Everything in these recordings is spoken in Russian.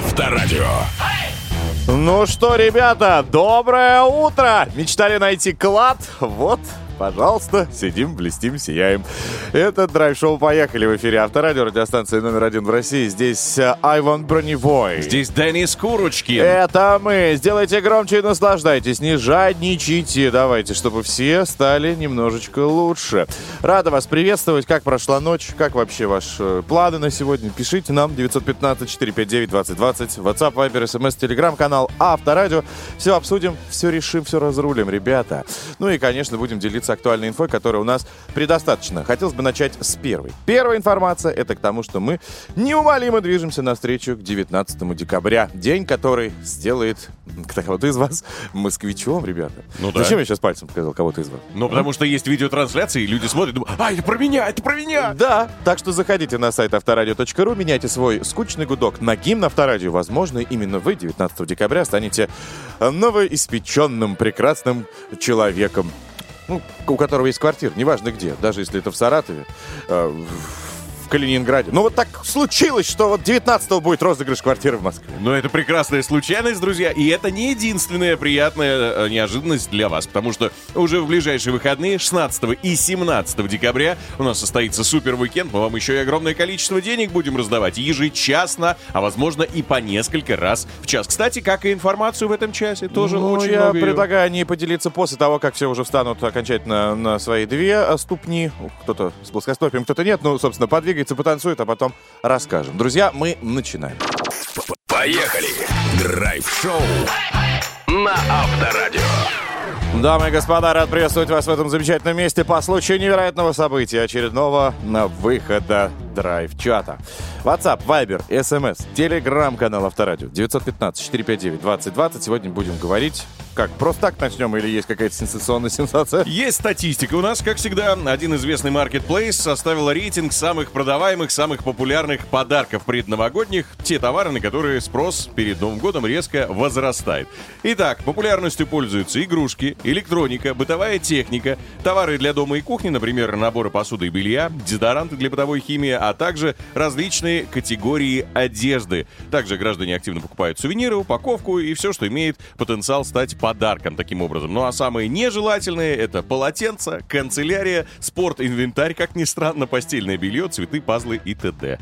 Авторадио. Ну что, ребята, доброе утро! Мечтали найти клад? Вот, Пожалуйста, сидим, блестим, сияем. Это драйв-шоу «Поехали» в эфире Авторадио, радиостанции номер один в России. Здесь э, Айван Броневой. Здесь Денис Курочкин. Это мы. Сделайте громче и наслаждайтесь. Не жадничайте. Давайте, чтобы все стали немножечко лучше. Рада вас приветствовать. Как прошла ночь? Как вообще ваши планы на сегодня? Пишите нам 915-459-2020. WhatsApp, Viber, SMS, Telegram-канал Авторадио. Все обсудим, все решим, все разрулим, ребята. Ну и, конечно, будем делиться с актуальной инфой, которой у нас предостаточно. Хотелось бы начать с первой. Первая информация — это к тому, что мы неумолимо движемся навстречу к 19 декабря. День, который сделает кого-то из вас москвичом, ребята. Ну да. Зачем я сейчас пальцем показал кого-то из вас? Ну, потому что есть видеотрансляции, и люди смотрят, думают, а, это про меня, это про меня! Да, так что заходите на сайт авторадио.ру, меняйте свой скучный гудок на гимн Авторадио. Возможно, именно вы 19 декабря станете новоиспеченным прекрасным человеком ну, у которого есть квартира, неважно где, даже если это в Саратове, э, Калининграде. Ну вот так случилось, что вот 19 будет розыгрыш квартиры в Москве. Но это прекрасная случайность, друзья, и это не единственная приятная э, неожиданность для вас, потому что уже в ближайшие выходные, 16 и 17 декабря, у нас состоится супер уикенд, мы вам еще и огромное количество денег будем раздавать ежечасно, а возможно и по несколько раз в час. Кстати, как и информацию в этом часе, тоже ну, очень я много предлагаю не поделиться после того, как все уже встанут окончательно на свои две э, ступни. Кто-то с плоскостопием, кто-то нет. Ну, собственно, подвигай подвигается, потанцует, а потом расскажем. Друзья, мы начинаем. Поехали! Драйв-шоу на Авторадио. Дамы и господа, рад приветствовать вас в этом замечательном месте по случаю невероятного события, очередного на выхода драйв-чата. WhatsApp, Viber, SMS, Telegram, канал Авторадио 915-459-2020. Сегодня будем говорить как, просто так начнем или есть какая-то сенсационная сенсация? Есть статистика. У нас, как всегда, один известный маркетплейс составил рейтинг самых продаваемых, самых популярных подарков предновогодних. Те товары, на которые спрос перед Новым годом резко возрастает. Итак, популярностью пользуются игрушки, электроника, бытовая техника, товары для дома и кухни, например, наборы посуды и белья, дезодоранты для бытовой химии, а также различные категории одежды. Также граждане активно покупают сувениры, упаковку и все, что имеет потенциал стать подарком таким образом. Ну а самые нежелательные это полотенца, канцелярия, спорт, инвентарь, как ни странно, постельное белье, цветы, пазлы и т.д.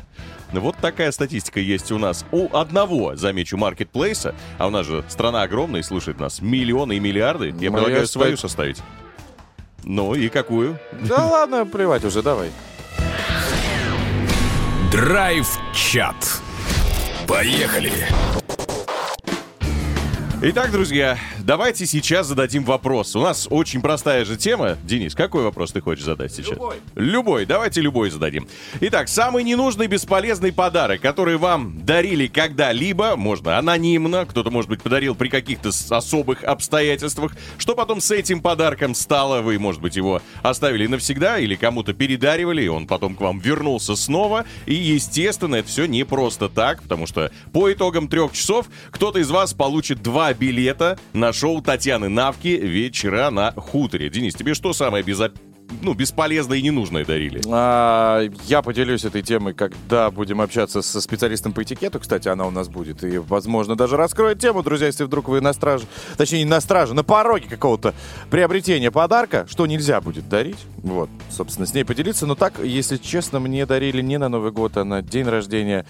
Вот такая статистика есть у нас. У одного, замечу, маркетплейса, а у нас же страна огромная и слушает нас миллионы и миллиарды. Я Моя предлагаю свою составить. Ну и какую? Да ладно, плевать уже, давай. Драйв-чат. Поехали! Итак, друзья, давайте сейчас зададим вопрос. У нас очень простая же тема. Денис, какой вопрос ты хочешь задать сейчас? Любой. Любой. Давайте любой зададим. Итак, самый ненужный бесполезный подарок, который вам дарили когда-либо, можно анонимно, кто-то, может быть, подарил при каких-то особых обстоятельствах. Что потом с этим подарком стало? Вы, может быть, его оставили навсегда или кому-то передаривали, и он потом к вам вернулся снова. И, естественно, это все не просто так, потому что по итогам трех часов кто-то из вас получит два билета на шоу Татьяны Навки «Вечера на хуторе». Денис, тебе что самое безо ну, бесполезное и ненужное дарили? А, я поделюсь этой темой, когда будем общаться со специалистом по этикету. Кстати, она у нас будет. И, возможно, даже раскроет тему, друзья, если вдруг вы на страже, точнее, не на страже, на пороге какого-то приобретения подарка, что нельзя будет дарить. Вот, собственно, с ней поделиться. Но так, если честно, мне дарили не на Новый год, а на день рождения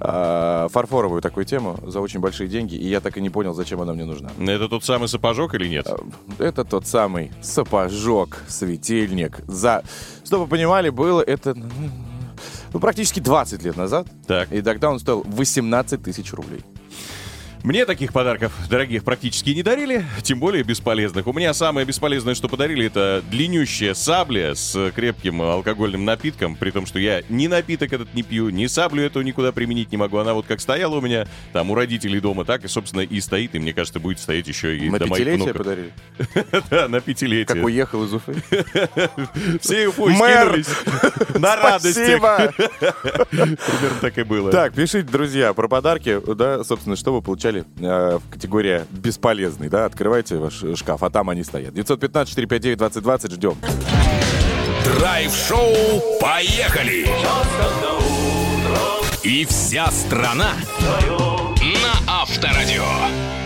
э, фарфоровую такую тему за очень большие деньги. И я так и не понял, зачем она мне нужна. Это тот самый сапожок или нет? Это тот самый сапожок, светильник денег за... Чтобы вы понимали, было это ну, практически 20 лет назад. Так. И тогда он стоил 18 тысяч рублей. Мне таких подарков дорогих практически не дарили, тем более бесполезных. У меня самое бесполезное, что подарили, это длиннющая сабля с крепким алкогольным напитком, при том, что я ни напиток этот не пью, ни саблю эту никуда применить не могу. Она вот как стояла у меня там у родителей дома, так и, собственно, и стоит, и мне кажется, будет стоять еще и на до моих внуков. подарили? Да, на пятилетие. Как уехал из Уфы? Все Уфой скинулись на радости. Примерно так и было. Так, пишите, друзья, про подарки, да, собственно, что вы получали взяли э, категория бесполезный, да, открывайте ваш шкаф, а там они стоят. 915-459-2020, ждем. Драйв-шоу «Поехали!» И вся страна Авторадио.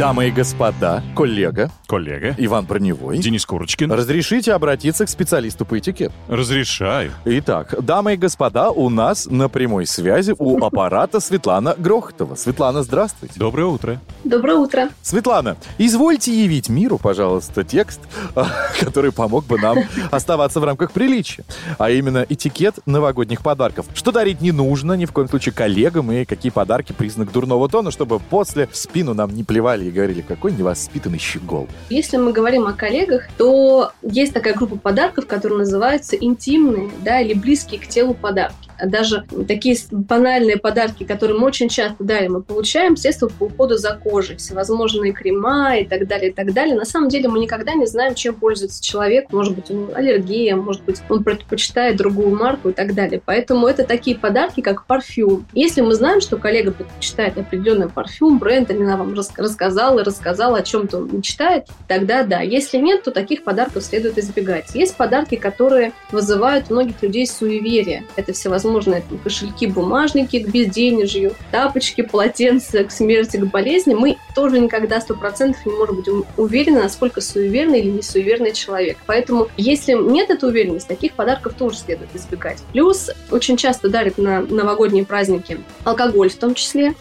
Дамы и господа, коллега Коллега. Иван Броневой. Денис Курочкин. Разрешите обратиться к специалисту по этикету. Разрешаю. Итак, дамы и господа, у нас на прямой связи у аппарата Светлана Грохотова. Светлана, здравствуйте. Доброе утро. Доброе утро. Светлана, извольте явить миру, пожалуйста, текст, а, который помог бы нам оставаться в рамках приличия. А именно этикет новогодних подарков. Что дарить не нужно, ни в коем случае коллегам, и какие подарки признак дурного тона, чтобы после в спину нам не плевали и говорили, какой невоспитанный щегол. Если мы говорим о коллегах, то есть такая группа подарков, которые называются интимные, да, или близкие к телу подарки. Даже такие банальные подарки, которые мы очень часто дарим и получаем, средства по уходу за кожей, всевозможные крема и так далее, и так далее. На самом деле мы никогда не знаем, чем пользуется человек. Может быть, у него аллергия, может быть, он предпочитает другую марку и так далее. Поэтому это такие подарки, как парфюм. Если мы знаем, что коллега предпочитает определенный парфюм, бренд, или она вам рас- рассказала рассказала о чем-то он мечтает, тогда да. Если нет, то таких подарков следует избегать. Есть подарки, которые вызывают у многих людей суеверие. Это всевозможные там, кошельки, бумажники к безденежью, тапочки, полотенца к смерти, к болезни. Мы тоже никогда сто процентов не можем быть уверены, насколько суеверный или не суеверный человек. Поэтому, если нет этой уверенности, таких подарков тоже следует избегать. Плюс очень часто дарят на новогодние праздники алкоголь в том числе.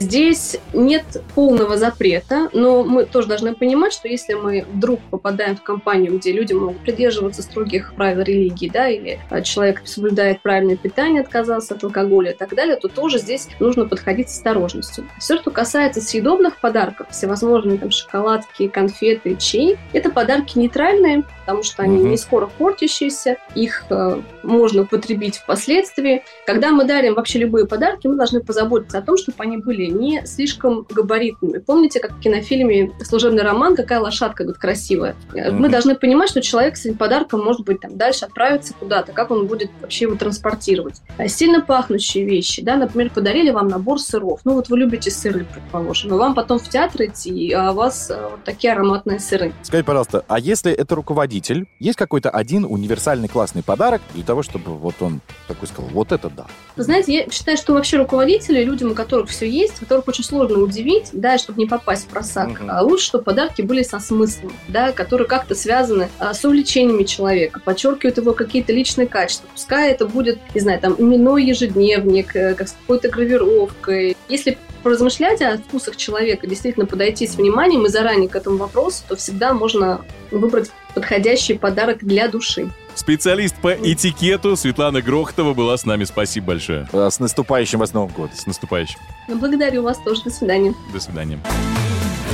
Здесь нет полного запрета, но мы тоже должны понимать, что если мы вдруг попадаем в компанию, где люди могут придерживаться строгих правил религии, да, или а, человек соблюдает правильное питание, отказался от алкоголя и так далее, то тоже здесь нужно подходить с осторожностью. Все, что касается съедобных подарков, всевозможные там шоколадки, конфеты, чай, это подарки нейтральные, потому что они Мгм. не скоро портящиеся, их э, можно употребить впоследствии. Когда мы дарим вообще любые подарки, мы должны позаботиться о том, чтобы они были не слишком габаритными. Помните, как в кинофильме «Служебный роман» какая лошадка говорит, красивая? Э, Мы должны понимать, что человек с этим подарком может быть там дальше отправиться куда-то, как он будет вообще его транспортировать. А Сильно пахнущие вещи, да, например, подарили вам набор сыров. Ну вот вы любите сыры, предположим, но вам потом в театр идти, а у вас э, вот такие ароматные сыры. Скажите, пожалуйста, а если это руководитель, есть какой-то один универсальный классный подарок для того, чтобы вот он такой сказал, вот это да. Вы знаете, я считаю, что вообще руководители, людям, у которых все есть, которых очень сложно удивить, да, чтобы не попасть в просак, Мгм. а лучше, чтобы подарки были со смыслом, да, которые как-то связаны а, с увлечениями человека, подчеркивают его какие-то личные качества. Пускай это будет, не знаю, там, именной ежедневник, э, как с какой-то гравировкой. Если поразмышлять о вкусах человека, действительно подойти с вниманием и заранее к этому вопросу, то всегда можно выбрать подходящий подарок для души. Специалист по этикету Светлана Грохотова была с нами. Спасибо большое. Э, С наступающим вас Новым годом. С наступающим. Ну, Благодарю вас тоже. До свидания. До свидания.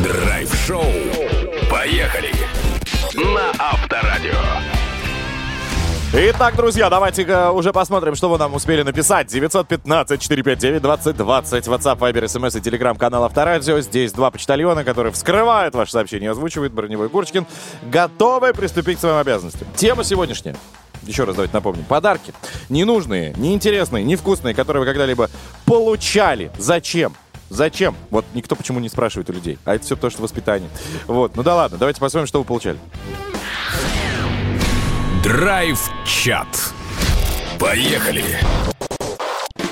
Драйв-шоу. Поехали. На Авторадио. Итак, друзья, давайте уже посмотрим, что вы нам успели написать. 915-459-2020, WhatsApp, Viber, SMS и телеграм-канал Авторадио. Здесь два почтальона, которые вскрывают ваше сообщение, озвучивает Броневой Курочкин. Готовы приступить к своим обязанностям. Тема сегодняшняя. Еще раз давайте напомним. Подарки. Ненужные, неинтересные, невкусные, которые вы когда-либо получали. Зачем? Зачем? Вот никто почему не спрашивает у людей. А это все то, что воспитание. Вот. Ну да ладно, давайте посмотрим, что вы получали. Драйв-чат. Поехали.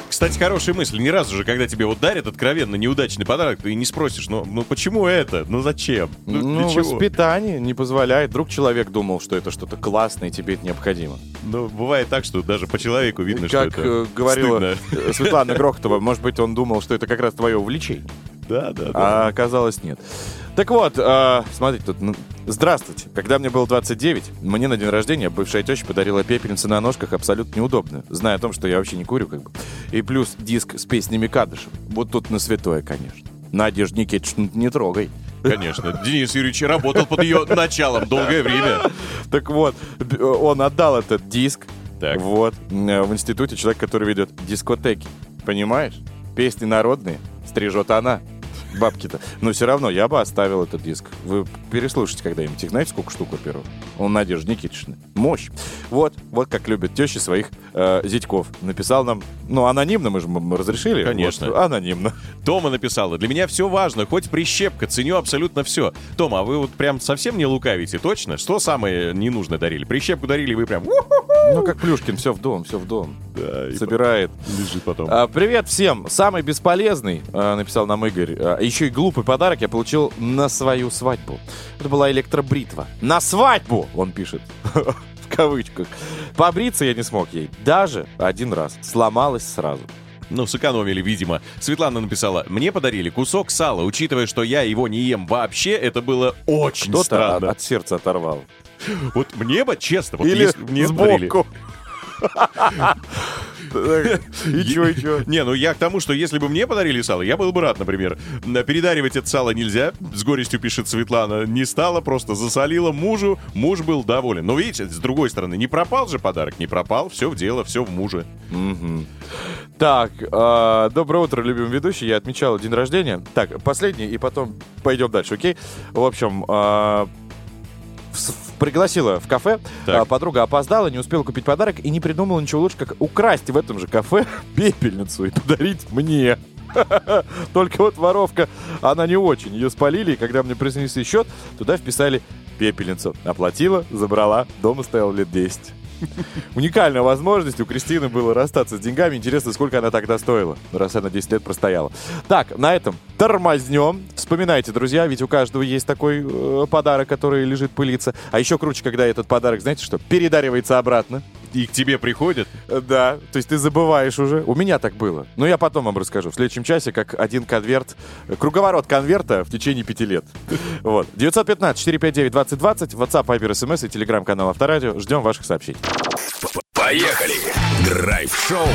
Кстати, хорошая мысль. Ни разу же, когда тебе вот дарят откровенно неудачный подарок, ты не спросишь, ну, ну почему это? Ну зачем? Ну, Ну, для чего? воспитание не позволяет. Вдруг человек думал, что это что-то классное, и тебе это необходимо. Ну, бывает так, что даже по человеку видно, как что это э, говорила стыдно. Светлана Грохотова, может быть, он думал, что это как раз твое увлечение, Да, да, да. а оказалось нет. Так вот, э, смотрите, тут... ну, Здравствуйте. Когда мне было 29, мне на день рождения бывшая теща подарила пепельницу на ножках абсолютно неудобную, зная о том, что я вообще не курю, как бы. И плюс диск с песнями Кадышев. Вот тут на святое, конечно. Надежда Никитична, не трогай. Конечно. Денис Юрьевич работал под ее началом долгое время. Так вот, он отдал этот диск. Так. Вот. В институте человек, который ведет дискотеки. Понимаешь? Песни народные. Стрижет она. Бабки-то. Но все равно я бы оставил этот диск. Вы переслушайте когда-нибудь. Их знаете, сколько штук, во-первых? Он Надежда Никитична. Мощь. Вот. Вот как любят тещи своих э, зятьков. Написал нам... Ну, анонимно мы же разрешили. Конечно. Вот, анонимно. Тома написала, для меня все важно, хоть прищепка, ценю абсолютно все. Тома, а вы вот прям совсем не лукавите, точно? Что самое ненужное дарили? Прищепку дарили, вы прям «У-ху-ху!» Ну, как Плюшкин, все в дом, все в дом. Да, Собирает. лежит потом. А, привет всем. Самый бесполезный, а, написал нам Игорь, а, еще и глупый подарок я получил на свою свадьбу. Это была электробритва. На свадьбу, он пишет. В кавычках. Побриться я не смог ей. Даже один раз. Сломалась сразу. Ну, сэкономили, видимо. Светлана написала, мне подарили кусок сала, учитывая, что я его не ем вообще, это было очень Кто-то странно. от сердца оторвал. Вот мне бы, честно, вот Или если бы мне сбоку. И чё, и чё? Не, ну я к тому, что если бы мне подарили сало, я был бы рад, например. Передаривать это сало нельзя, с горестью пишет Светлана. Не стало, просто засолила мужу, муж был доволен. Но видите, с другой стороны, не пропал же подарок, не пропал, все в дело, все в муже. Мгм. Так, а, доброе утро, любимый ведущий. Я отмечал день рождения. Так, последний, и потом пойдем дальше, окей? В общем, а, пригласила в кафе. Так. А, подруга опоздала, не успела купить подарок и не придумала ничего лучше, как украсть в этом же кафе пепельницу и подарить мне. Только вот воровка, она не очень. Ее спалили, и когда мне принесли счет, туда вписали пепельницу. Оплатила, забрала, дома стоял лет 10. Уникальная возможность у Кристины было расстаться с деньгами. Интересно, сколько она тогда стоила, раз она 10 лет простояла. Так, на этом тормознем. Вспоминайте, друзья, ведь у каждого есть такой э, подарок, который лежит пылиться. А еще круче, когда этот подарок, знаете что, передаривается обратно. И к тебе приходят. Э, Да, то есть ты забываешь уже. У меня так было. Но я потом вам расскажу. В следующем часе, как один конверт, э, круговорот конверта в течение пяти лет. Вот. 915-459-2020, WhatsApp, Viber, SMS и телеграм-канал Авторадио. Ждем ваших сообщений. Поехали! Драйв-шоу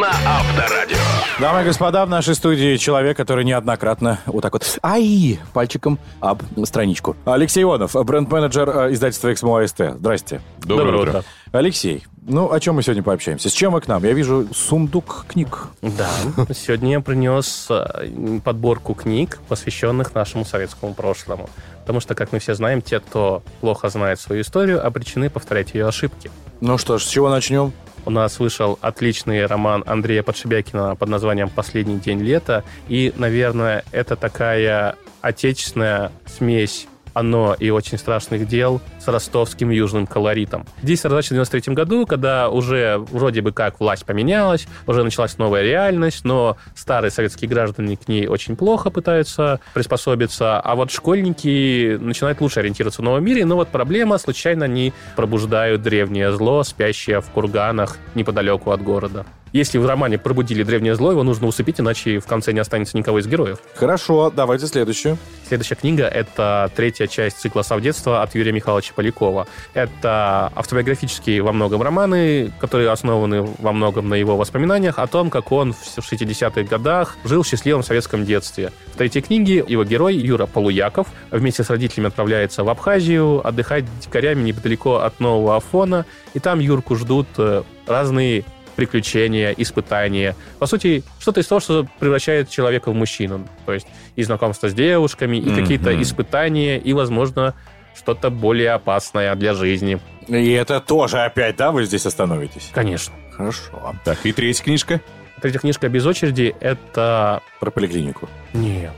на Авторадио. Дамы и господа, в нашей студии человек, который неоднократно вот так вот ай пальчиком об страничку. Алексей Ионов, бренд-менеджер э, издательства «Эксмо АСТ». Здрасте. Доброе, утро. Алексей, ну о чем мы сегодня пообщаемся? С чем вы к нам? Я вижу сундук книг. Да, сегодня я принес э, подборку книг, посвященных нашему советскому прошлому. Потому что, как мы все знаем, те, кто плохо знает свою историю, обречены повторять ее ошибки. Ну что ж, с чего начнем? У нас вышел отличный роман Андрея Подшибякина под названием «Последний день лета». И, наверное, это такая отечественная смесь «Оно» и «Очень страшных дел» с ростовским южным колоритом. Действие разворачивается в 93 году, когда уже вроде бы как власть поменялась, уже началась новая реальность, но старые советские граждане к ней очень плохо пытаются приспособиться, а вот школьники начинают лучше ориентироваться в новом мире, но вот проблема, случайно они пробуждают древнее зло, спящее в курганах неподалеку от города. Если в романе пробудили древнее зло, его нужно усыпить, иначе в конце не останется никого из героев. Хорошо, давайте следующую. Следующая книга — это третья часть цикла «Совдетство» от Юрия Михайловича Полякова. Это автобиографические во многом романы, которые основаны во многом на его воспоминаниях о том, как он в 60-х годах жил в счастливом советском детстве. В третьей книге его герой Юра Полуяков вместе с родителями отправляется в Абхазию отдыхать дикарями недалеко от Нового Афона, и там Юрку ждут э, разные приключения, испытания. По сути, что-то из того, что превращает человека в мужчину. То есть и знакомство с девушками, и какие-то испытания, и, возможно, что-то более опасное для жизни. И это тоже опять, да, вы здесь остановитесь? Конечно. Хорошо. Так, и третья книжка. Третья книжка без очереди — это... Про поликлинику. Нет.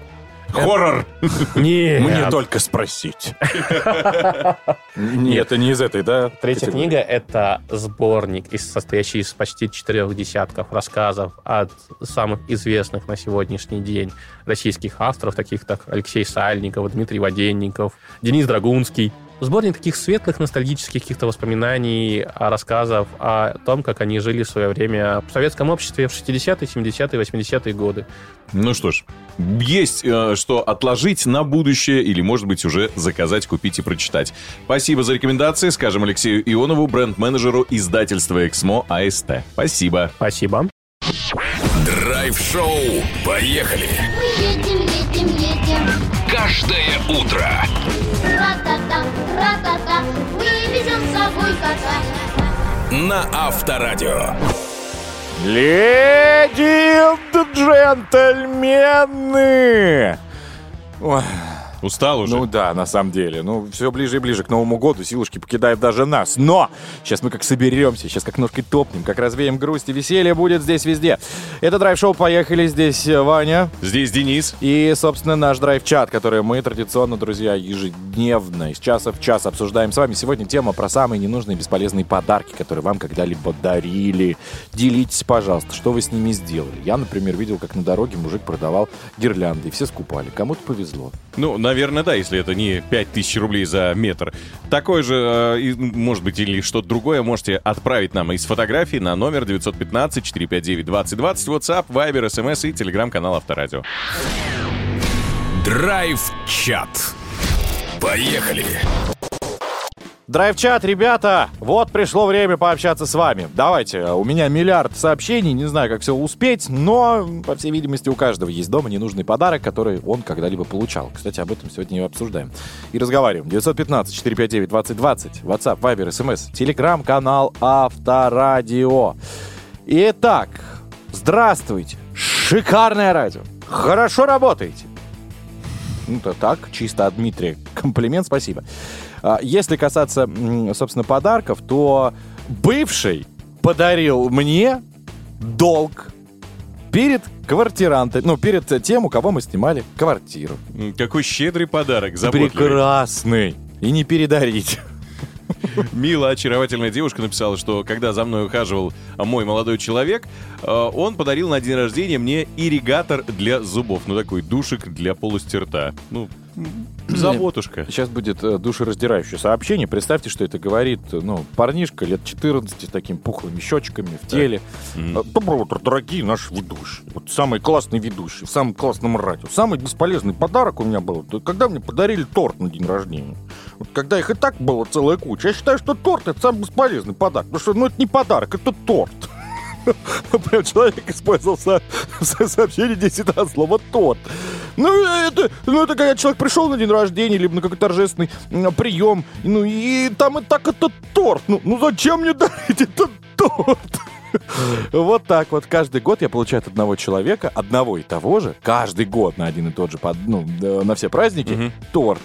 Хоррор! Нет. Мне только спросить. Нет, это не из этой, да? Третья книга — это сборник, состоящий из почти четырех десятков рассказов от самых известных на сегодняшний день российских авторов, таких как Алексей Сальников, Дмитрий Воденников, Денис Драгунский. Сборник таких светлых, ностальгических каких-то воспоминаний, а, рассказов о том, как они жили в свое время в советском обществе в 60-е, 70-е, 80-е годы. Ну что ж, есть э, что отложить на будущее или, может быть, уже заказать, купить и прочитать. Спасибо за рекомендации, скажем Алексею Ионову, бренд-менеджеру издательства «Эксмо АСТ». Спасибо. Спасибо. Драйв-шоу. Поехали! Мы едем. Каждое утро Ра-та-та, ра-та-та. Мы везем с собой кота. на Авторадио. Леди и джентльмены! Ой, Устал уже. Ну да, на самом деле. Ну, все ближе и ближе к Новому году. Силушки покидают даже нас. Но! Сейчас мы как соберемся, сейчас как ножкой топнем, как развеем грусть и веселье будет здесь везде. Это драйв-шоу «Поехали». Здесь э, Ваня. Здесь Денис. И, собственно, наш драйв-чат, который мы традиционно, друзья, ежедневно, из часа в час обсуждаем с вами. Сегодня тема про самые ненужные бесполезные подарки, которые вам когда-либо дарили. Делитесь, пожалуйста, что вы с ними сделали. Я, например, видел, как на дороге мужик продавал гирлянды, и все скупали. Кому-то повезло. Ну, наверное, да, если это не 5000 рублей за метр. Такой же, э, и, может быть, или что-то другое, можете отправить нам из фотографий на номер 915-459-2020, WhatsApp, Viber, SMS и телеграм-канал Авторадио. Драйв-чат. Поехали. Драйв-чат, ребята, вот пришло время пообщаться с вами. Давайте, у меня миллиард сообщений, не знаю, как все успеть, но, по всей видимости, у каждого есть дома ненужный подарок, который он когда-либо получал. Кстати, об этом сегодня и обсуждаем. И разговариваем. 915-459-2020, WhatsApp, Viber, SMS, телеграм-канал Авторадио. Итак, здравствуйте, шикарное радио, хорошо работаете. Ну, то так, чисто от Дмитрия. Комплимент, спасибо. А, Если касаться, собственно, подарков, то бывший подарил мне долг перед квартирантом, ну, перед тем, у кого мы снимали квартиру. Какой щедрый подарок, заботливый. Прекрасный. И не передарить. Мила, очаровательная девушка написала, что когда за мной ухаживал мой молодой человек, э, он подарил на день рождения мне ирригатор для зубов. Ну, такой душик для полости рта. Ну, заботушка. Сейчас будет э, душераздирающее сообщение. Представьте, что это говорит, ну, парнишка лет 14 с такими пухлыми щечками в теле. Мгм. Э, Доброе утро, дорогие наши ведущие. Вот самый классный ведущий в самом классном радио. Самый бесполезный подарок у меня был, когда мне подарили торт на день рождения. Вот когда их и так было целая куча. Я считаю, что торт это самый бесполезный подарок. Потому что, ну, это не подарок, это торт. Прям человек использовал со- со- сообщение 10 раз слово торт. Ну, это, ну, это когда человек пришел на день рождения, либо на какой-то торжественный прием, ну, и там и так это торт. Ну, ну зачем мне дарить этот торт? Вот так вот. Каждый год я получаю от одного человека, одного и того же, каждый год на один и тот же, под- ну, на все праздники, торт.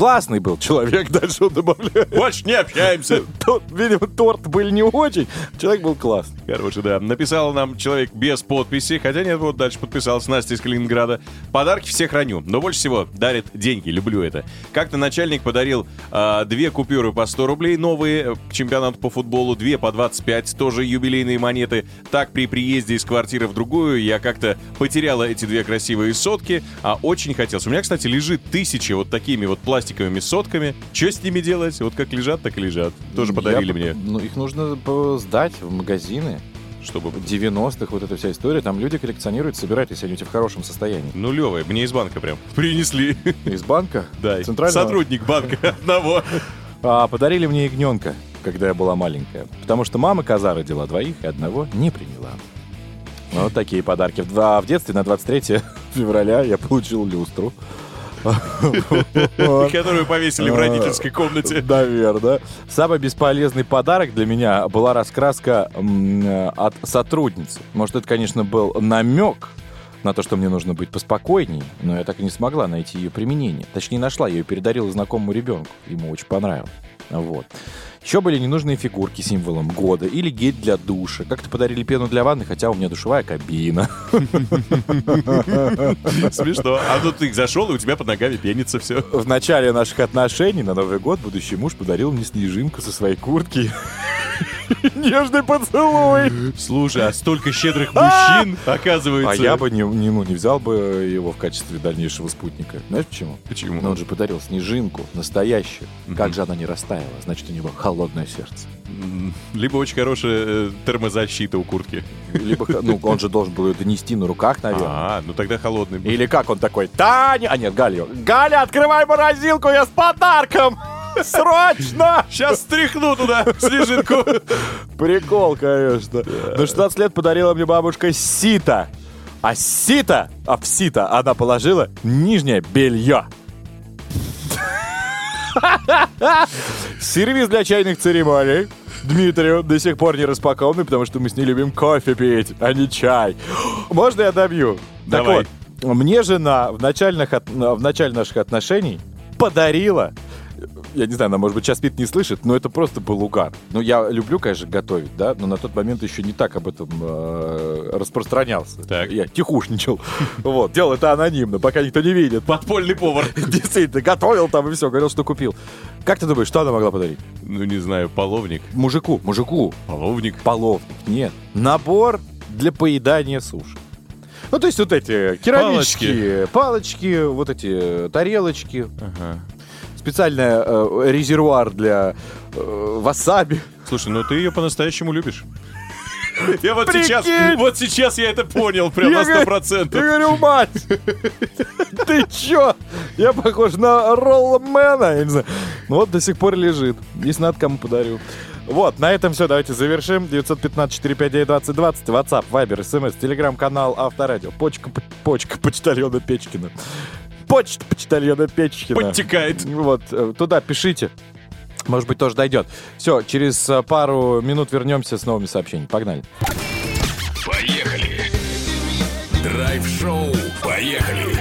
Классный был человек, дальше он добавляет. Больше не общаемся. Тот, видимо, торт был не очень, человек был классный. Короче, да. Написал нам человек без подписи, хотя нет, вот дальше подписался Настя из Калининграда. Подарки все храню, но больше всего дарит деньги, люблю это. Как-то начальник подарил а, две купюры по 100 рублей новые э, к чемпионату по футболу, две по 25, тоже юбилейные монеты. Так при приезде из квартиры в другую я как-то потеряла эти две красивые сотки, а очень хотелось. У меня, кстати, лежит тысяча вот такими вот пластиковыми сотками. Что с ними делать? Вот как лежат, так и лежат. Тоже подарили Я- мне, Ну, их нужно сдать в магазины. чтобы... 90-х, вот эта вся история. Там люди коллекционируют, собирают, если они у тебя в хорошем состоянии. Нулевые, мне из банка прям принесли. Из банка? Да, Центрального? сотрудник банка одного. А, подарили мне ягненка, когда я была маленькая. Потому что мама коза родила двоих, и одного не приняла. Вот такие подарки. В, два- в детстве на 23 февраля я получил люстру. Которую повесили в родительской комнате. Наверное. Самый бесполезный подарок для меня была раскраска э, от сотрудницы. Может, это, конечно, был намек на то, что мне нужно быть поспокойней, но я так и не смогла найти ее применение. Точнее, нашла ее и передарила знакомому ребенку. Ему очень понравилось. Вот. Еще были ненужные фигурки символом года или гель для душа. Как-то подарили пену для ванны, хотя у меня душевая кабина. Смешно. А тут ты зашел, и у тебя под ногами пенится все. В начале наших отношений на Новый год будущий муж подарил мне снежинку со своей куртки. Нежный поцелуй. Слушай, а столько щедрых мужчин, оказывается. А я бы не, не, ну, не взял бы его в качестве дальнейшего спутника. Знаешь почему? Почему? Но он же подарил снежинку, настоящую. Как же она не растаяла? Значит, у него холодное сердце. Либо очень хорошая э, термозащита у куртки. Либо, ну, он же должен был ее донести на руках, наверное. А, ну тогда холодный. был. Или как он такой, Таня... А нет, Галя. Галя, открывай морозилку, я с подарком! Срочно! Сейчас стряхну туда снежинку. Прикол, конечно. На 16 лет подарила мне бабушка сито. А сито, а в сито она положила нижнее белье. Сервис для чайных церемоний. Дмитрию до сих пор не распакованный, потому что мы с ней любим кофе пить, а не чай. Можно я добью? Так Давай. вот, Мне жена в, начальных в начале наших отношений подарила я не знаю, она, может быть, сейчас Пит не слышит, но это просто был угар. Ну, я люблю, конечно, готовить, да, но на тот момент еще не так об этом э, распространялся. Так. Я тихушничал. Вот, делал это анонимно, пока никто не видит. Подпольный повар. Действительно, готовил там и все, говорил, что купил. Как ты думаешь, что она могла подарить? Ну, не знаю, половник. Мужику, мужику. Половник. Половник, нет. Набор для поедания суши. Ну, то есть вот эти керамические палочки, вот эти тарелочки, Ага. Специальный э, резервуар для э, васаби. Слушай, ну ты ее по-настоящему любишь. Я вот Прикинь! сейчас, вот сейчас я это понял, прям на сто процентов. Я говорю, мать, ты чё? Я похож на роллмена, я не знаю. Ну вот до сих пор лежит. Если надо, кому подарю. Вот, на этом все, давайте завершим. 915-459-2020, WhatsApp, Viber, SMS, телеграм-канал Авторадио, почка, почка почтальона Печкина. Почта почтальона Печкина. Подтекает. Вот, э, туда пишите. Может быть, тоже дойдет. Все, через э, пару минут вернемся с новыми сообщениями. Погнали. Поехали. Драйв-шоу. Поехали.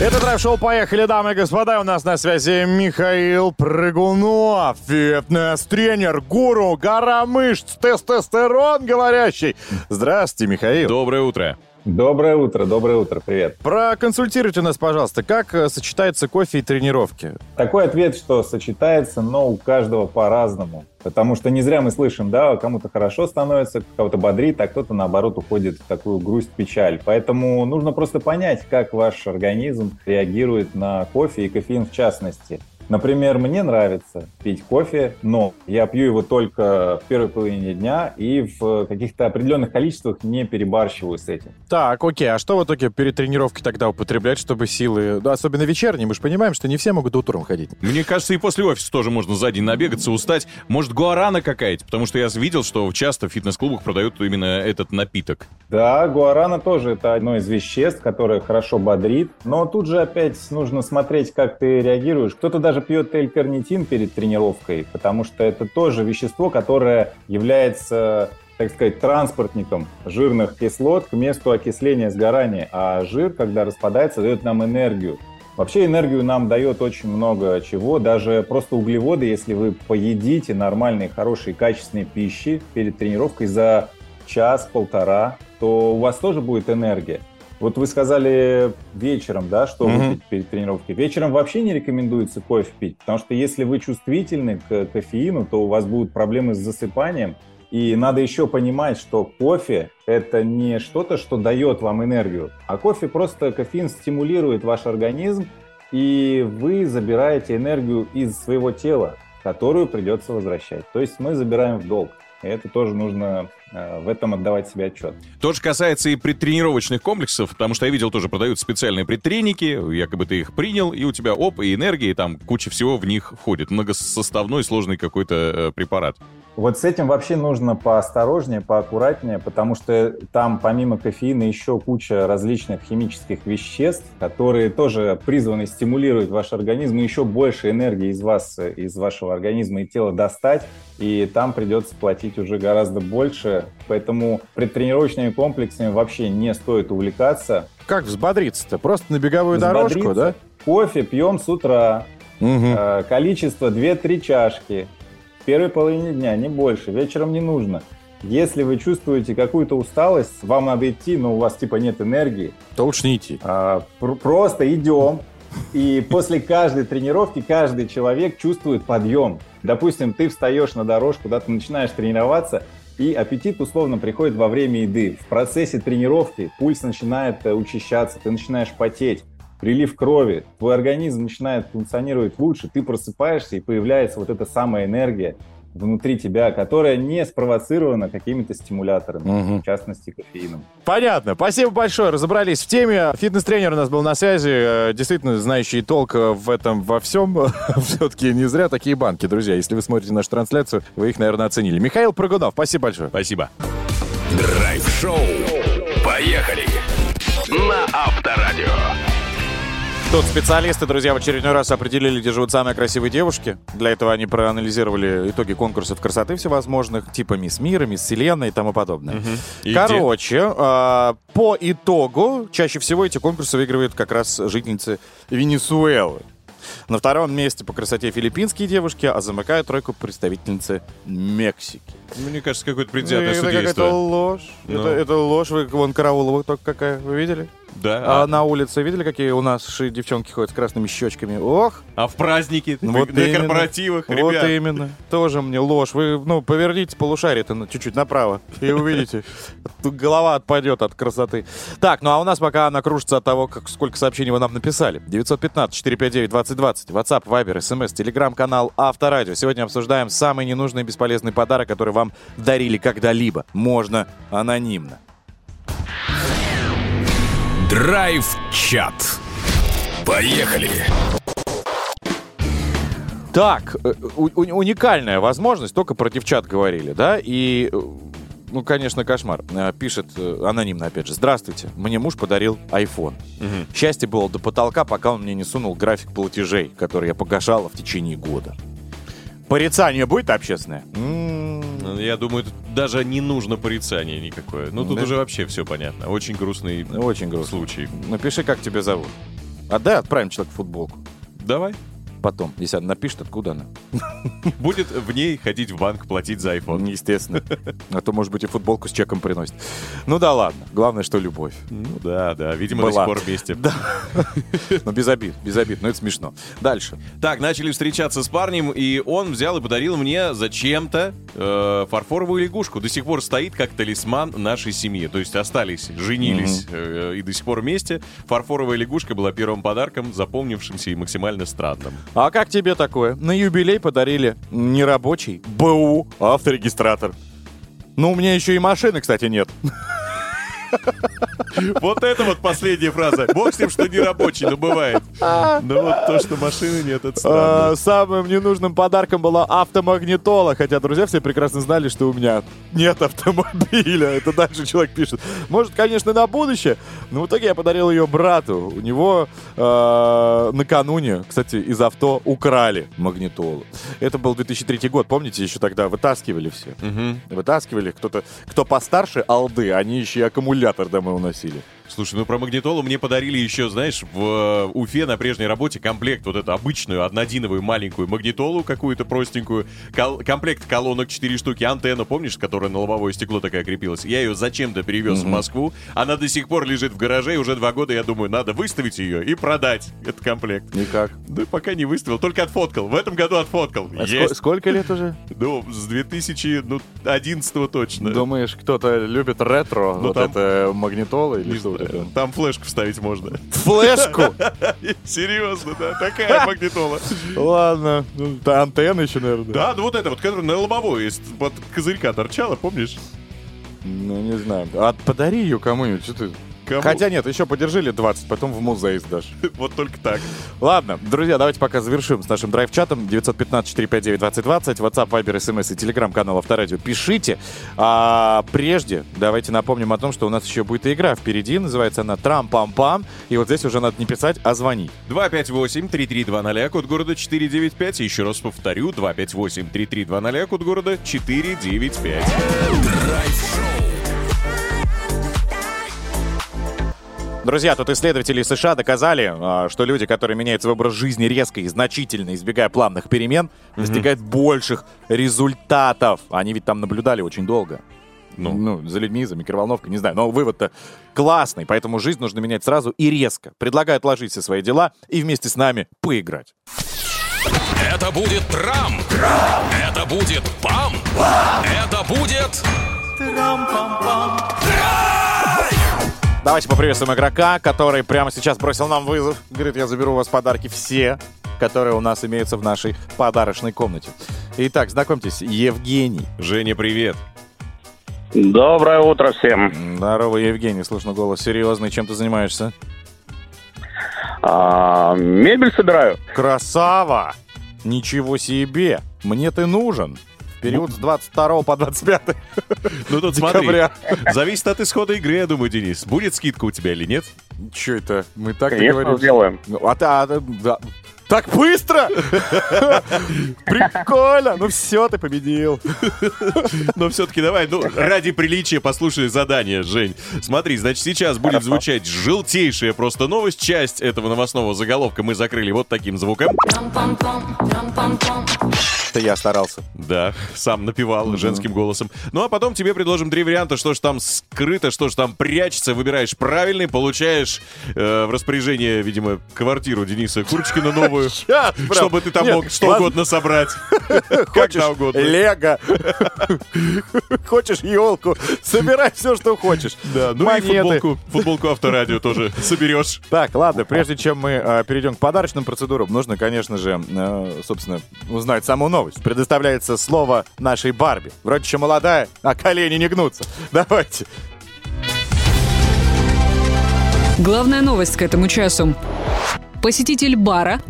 Это драйв-шоу «Поехали, дамы и господа». У нас на связи Михаил Прыгунов, фитнес-тренер, гуру, гора мышц, тестостерон говорящий. Здравствуйте, Михаил. Доброе утро. Доброе утро, доброе утро, привет. Проконсультируйте нас, пожалуйста, как э, сочетается кофе и тренировки? Такой ответ, что сочетается, но у каждого по-разному. Потому что не зря мы слышим, да, кому-то хорошо становится, кого-то бодрит, а кто-то, наоборот, уходит в такую грусть, печаль. Поэтому нужно просто понять, как ваш организм реагирует на кофе и кофеин в частности. Например, мне нравится пить кофе, но я пью его только в первой половине дня и в каких-то определенных количествах не перебарщиваю с этим. Так, окей, а что в итоге перед тренировкой тогда употреблять, чтобы силы, да, особенно вечерние, мы же понимаем, что не все могут утром ходить. Мне кажется, и после офиса тоже можно за день набегаться, устать. Может, гуарана какая-то? Потому что я видел, что часто в фитнес-клубах продают именно этот напиток. Да, гуарана тоже это одно из веществ, которое хорошо бодрит. Но тут же опять нужно смотреть, как ты реагируешь. Кто-то даже пьет L-карнитин перед тренировкой, потому что это тоже вещество, которое является так сказать, транспортником жирных кислот к месту окисления сгорания. А жир, когда распадается, дает нам энергию. Вообще энергию нам дает очень много чего, даже просто углеводы, если вы поедите нормальной, хорошей, качественной пищи перед тренировкой за час-полтора, то у вас тоже будет энергия. Вот вы сказали вечером, да, что Мгм. выпить перед тренировкой. Вечером вообще не рекомендуется кофе пить, потому что если вы чувствительны к кофеину, то у вас будут проблемы с засыпанием. И надо еще понимать, что кофе – это не что-то, что дает вам энергию, а кофе просто, кофеин стимулирует ваш организм, и вы забираете энергию из своего тела, которую придется возвращать. То есть мы забираем в долг. И это тоже нужно в этом отдавать себе отчет. То же касается и предтренировочных комплексов, потому что я видел, тоже продают специальные предтреники, якобы ты их принял, и у тебя оп, и энергия, и там куча всего в них входит. Многосоставной сложный какой-то э, препарат. Вот с этим вообще нужно поосторожнее, поаккуратнее, потому что там помимо кофеина еще куча различных химических веществ, которые тоже призваны стимулировать ваш организм и еще больше энергии из вас, из вашего организма и тела достать, и там придется платить уже гораздо больше. Поэтому предтренировочными комплексами вообще не стоит увлекаться. Как взбодриться-то? Просто на беговую дорожку, да? Кофе пьем с утра. Э, количество 2-3 чашки в первой половине дня, не больше. Вечером не нужно. Если вы чувствуете какую-то усталость, вам надо идти, но у вас типа нет энергии, То лучше не идти. а, пр- просто идем. И после каждой тренировки каждый человек чувствует подъем. Допустим, ты встаешь на дорожку, да, ты начинаешь тренироваться, и аппетит условно приходит во время еды. В процессе тренировки пульс начинает э, учащаться, ты начинаешь потеть, прилив крови, твой организм начинает функционировать лучше, ты просыпаешься, и появляется вот эта самая энергия внутри тебя, которая не спровоцирована какими-то стимуляторами, Мгм. в частности кофеином. Понятно. Спасибо большое. Разобрались в теме. Фитнес-тренер у нас был на связи. э, Действительно, знающий толк э, в этом во всем. Все-таки не зря такие банки, друзья. Если вы смотрите нашу трансляцию, вы их, наверное, оценили. Михаил Прыгунов, спасибо большое. Спасибо. Драйв-шоу. Поехали. На Авторадио. Тут специалисты, друзья, в очередной раз определили, где живут самые красивые девушки. Для этого они проанализировали итоги конкурсов красоты всевозможных, типа Мисс Мира, Мисс Вселенная и тому подобное. И Короче, а, по итогу, чаще всего эти конкурсы выигрывают как раз жительницы Венесуэлы. На втором месте по красоте филиппинские девушки, а замыкают тройку представительницы Мексики. Мне кажется, какое-то предвзятое это какая-то судейство. ложь. Ну. Это, это ложь. Вы, вон Караулова только какая. Вы видели? Да. А, А, на улице видели, какие у нас девчонки ходят с красными щечками? Ох! а в праздники, Вот на именно. корпоративах, Вот ребят. именно. Тоже мне ложь. Вы, ну, поверните полушарие-то чуть-чуть направо, и увидите. Голова отпадет от красоты. Так, ну а у нас пока она кружится от того, как, сколько сообщений вы нам написали. 915-459-2020. WhatsApp, Viber, SMS, телеграм-канал Авторадио. Сегодня обсуждаем самый ненужный и бесполезный подарок, который вам дарили когда-либо. Можно анонимно. Драйв-чат. Поехали. Так, э, у- уникальная возможность, только про девчат говорили, да, и, э, ну, конечно, кошмар. Э, Пишет анонимно, опять же, здравствуйте, мне муж подарил iPhone. Счастье было до потолка, пока он мне не сунул график платежей, который я погашала в течение года. Порицание будет общественное? М, Ну, Я думаю, тут даже не нужно порицания никакое. Ну, тут Да. уже вообще все понятно. Очень грустный Очень грустно. случай. Напиши, как тебя зовут. Отдай, отправим человеку футболку. Давай. Потом, если она напишет, откуда она. Будет в ней ходить в банк, платить за iPhone. Естественно. А то, может быть, и футболку с чеком приносит. Ну да ладно. Главное, что любовь. Ну да, да, видимо, Была. до сих пор вместе. Да. Ну, без обид, без обид, но это смешно. Дальше. Так, начали встречаться с парнем, и он взял и подарил мне зачем-то э, фарфоровую лягушку. До сих пор стоит как талисман нашей семьи. То есть остались, женились э, и до сих пор вместе. Фарфоровая лягушка была первым подарком, запомнившимся и максимально странным. А как тебе такое? На юбилей подарили не рабочий, БУ, авторегистратор. Ну, у меня еще и машины, кстати, нет. Вот это вот последняя фраза. Бог с ним, что не рабочий, но бывает. Но вот то, что машины нет, это странно. А, Самым ненужным подарком была автомагнитола, хотя друзья все прекрасно знали, что у меня нет автомобиля. Это дальше человек пишет. Может, конечно, на будущее, но в итоге я подарил ее брату. У него э, накануне, кстати, из авто украли магнитолу. Это был 2003 год, помните, еще тогда вытаскивали все. Вытаскивали. Кто-то, кто постарше алды, они еще и аккумулятор домой уносили. Слушай, ну про магнитолу мне подарили еще, знаешь, в э, Уфе на прежней работе комплект вот эту обычную однодиновую маленькую магнитолу какую-то простенькую, кол- комплект колонок 4 штуки, антенну, помнишь, которая на лобовое стекло такая крепилась? Я ее зачем-то перевез в Москву, она до сих пор лежит в гараже, и уже два года я думаю, надо выставить ее и продать этот комплект. Никак. Да пока не выставил, только отфоткал. В этом году отфоткал. А Есть. сколько лет уже? Ну, с 2011 точно. Думаешь, кто-то любит ретро, Ну, вот там- это магнитола или что вот это? Там флешку вставить можно. Флешку? Серьезно, да, такая магнитола. Ладно. Ну, та антенна еще, наверное. Да, ну вот это вот, которая на лобовой есть, под козырька торчала, помнишь? Ну, не знаю. А подари ее кому-нибудь. Что ты... Кому? Хотя нет, еще подержи лет 20, потом в музей сдашь. Вот только так. Ладно, друзья, давайте пока завершим с нашим драйв-чатом. 915-459-2020, WhatsApp, Viber, SMS и Telegram-канал Авторадио. Пишите. А прежде давайте напомним о том, что у нас еще будет игра впереди. Называется она «Трам-пам-пам». И вот здесь уже надо не писать, а звонить. 258-3320, код города 495. Еще раз повторю, 258-3320, код города 495. Друзья, тут исследователи США доказали, а, что люди, которые меняют свой образ жизни резко и значительно, избегая плавных перемен, достигают больших результатов. Они ведь там наблюдали очень долго. Ну. Ну, за людьми, за микроволновкой, не знаю. Но вывод-то классный, поэтому жизнь нужно менять сразу и резко. Предлагаю отложить все свои дела и вместе с нами поиграть. Это будет трам. Это будет пам. Это будет... Давайте поприветствуем игрока, который прямо сейчас бросил нам вызов. Говорит, я заберу у вас подарки все, которые у нас имеются в нашей подарочной комнате. Итак, знакомьтесь, Евгений. Женя, привет. Доброе утро всем. Здорово, Евгений. Слышно голос серьезный. Чем ты занимаешься? А, мебель собираю. Красава! Ничего себе! Мне ты нужен. Период с 22 по 25 Ну тут смотри, декабря. зависит от исхода игры, я думаю, Денис. Будет скидка у тебя или нет? Че это? Мы так Конечно, договорились? сделаем. Ну, А, та- а, та- да. Так быстро! Прикольно! Ну все, ты победил. Но все-таки давай, ну, ради приличия послушай задание, Жень. Смотри, значит, сейчас будет звучать желтейшая просто новость. Часть этого новостного заголовка мы закрыли вот таким звуком. Это я старался. Да, сам напевал женским голосом. Ну а потом тебе предложим три варианта, что же там скрыто, что же там прячется. Выбираешь правильный, получаешь э, в распоряжение, видимо, квартиру Дениса Курочкина новую, Щас, прям. чтобы ты там Нет, мог что ладно. угодно собрать. Хочешь Когда угодно. Лего. Хочешь елку. Собирай все, что хочешь. Да, ну и Монеты. футболку, футболку авторадио тоже соберешь. Так, ладно, прежде чем мы э, перейдем к подарочным процедурам, нужно, конечно же, э, собственно, узнать саму новость. Предоставляется слово нашей Барби. Вроде еще молодая, а колени не гнутся. Давайте. Главная новость к этому часу. Посетитель бара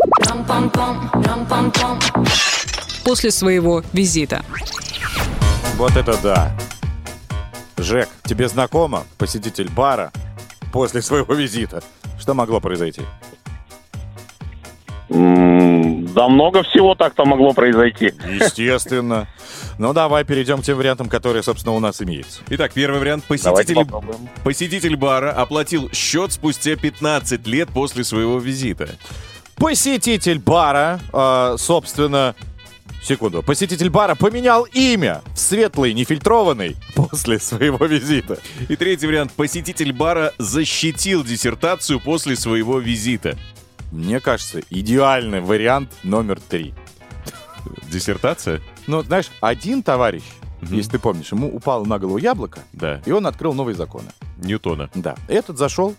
после своего визита. Вот это да. Жек, тебе знакомо посетитель бара после своего визита? Что могло произойти? Да много всего так-то могло произойти. Естественно. Ну, давай перейдем к тем вариантам, которые, собственно, у нас имеются. Итак, первый вариант. Посетитель, посетитель бара оплатил счет спустя 15 лет после своего визита. Посетитель бара, э, собственно, секунду, посетитель бара поменял имя в светлый, нефильтрованный после своего визита. И третий вариант. Посетитель бара защитил диссертацию после своего визита. Мне кажется, идеальный вариант номер три. Диссертация? Ну, знаешь, один товарищ, если ты помнишь, ему упало на голову яблоко, Да. и он открыл новые законы. Ньютона. Да. Этот зашел,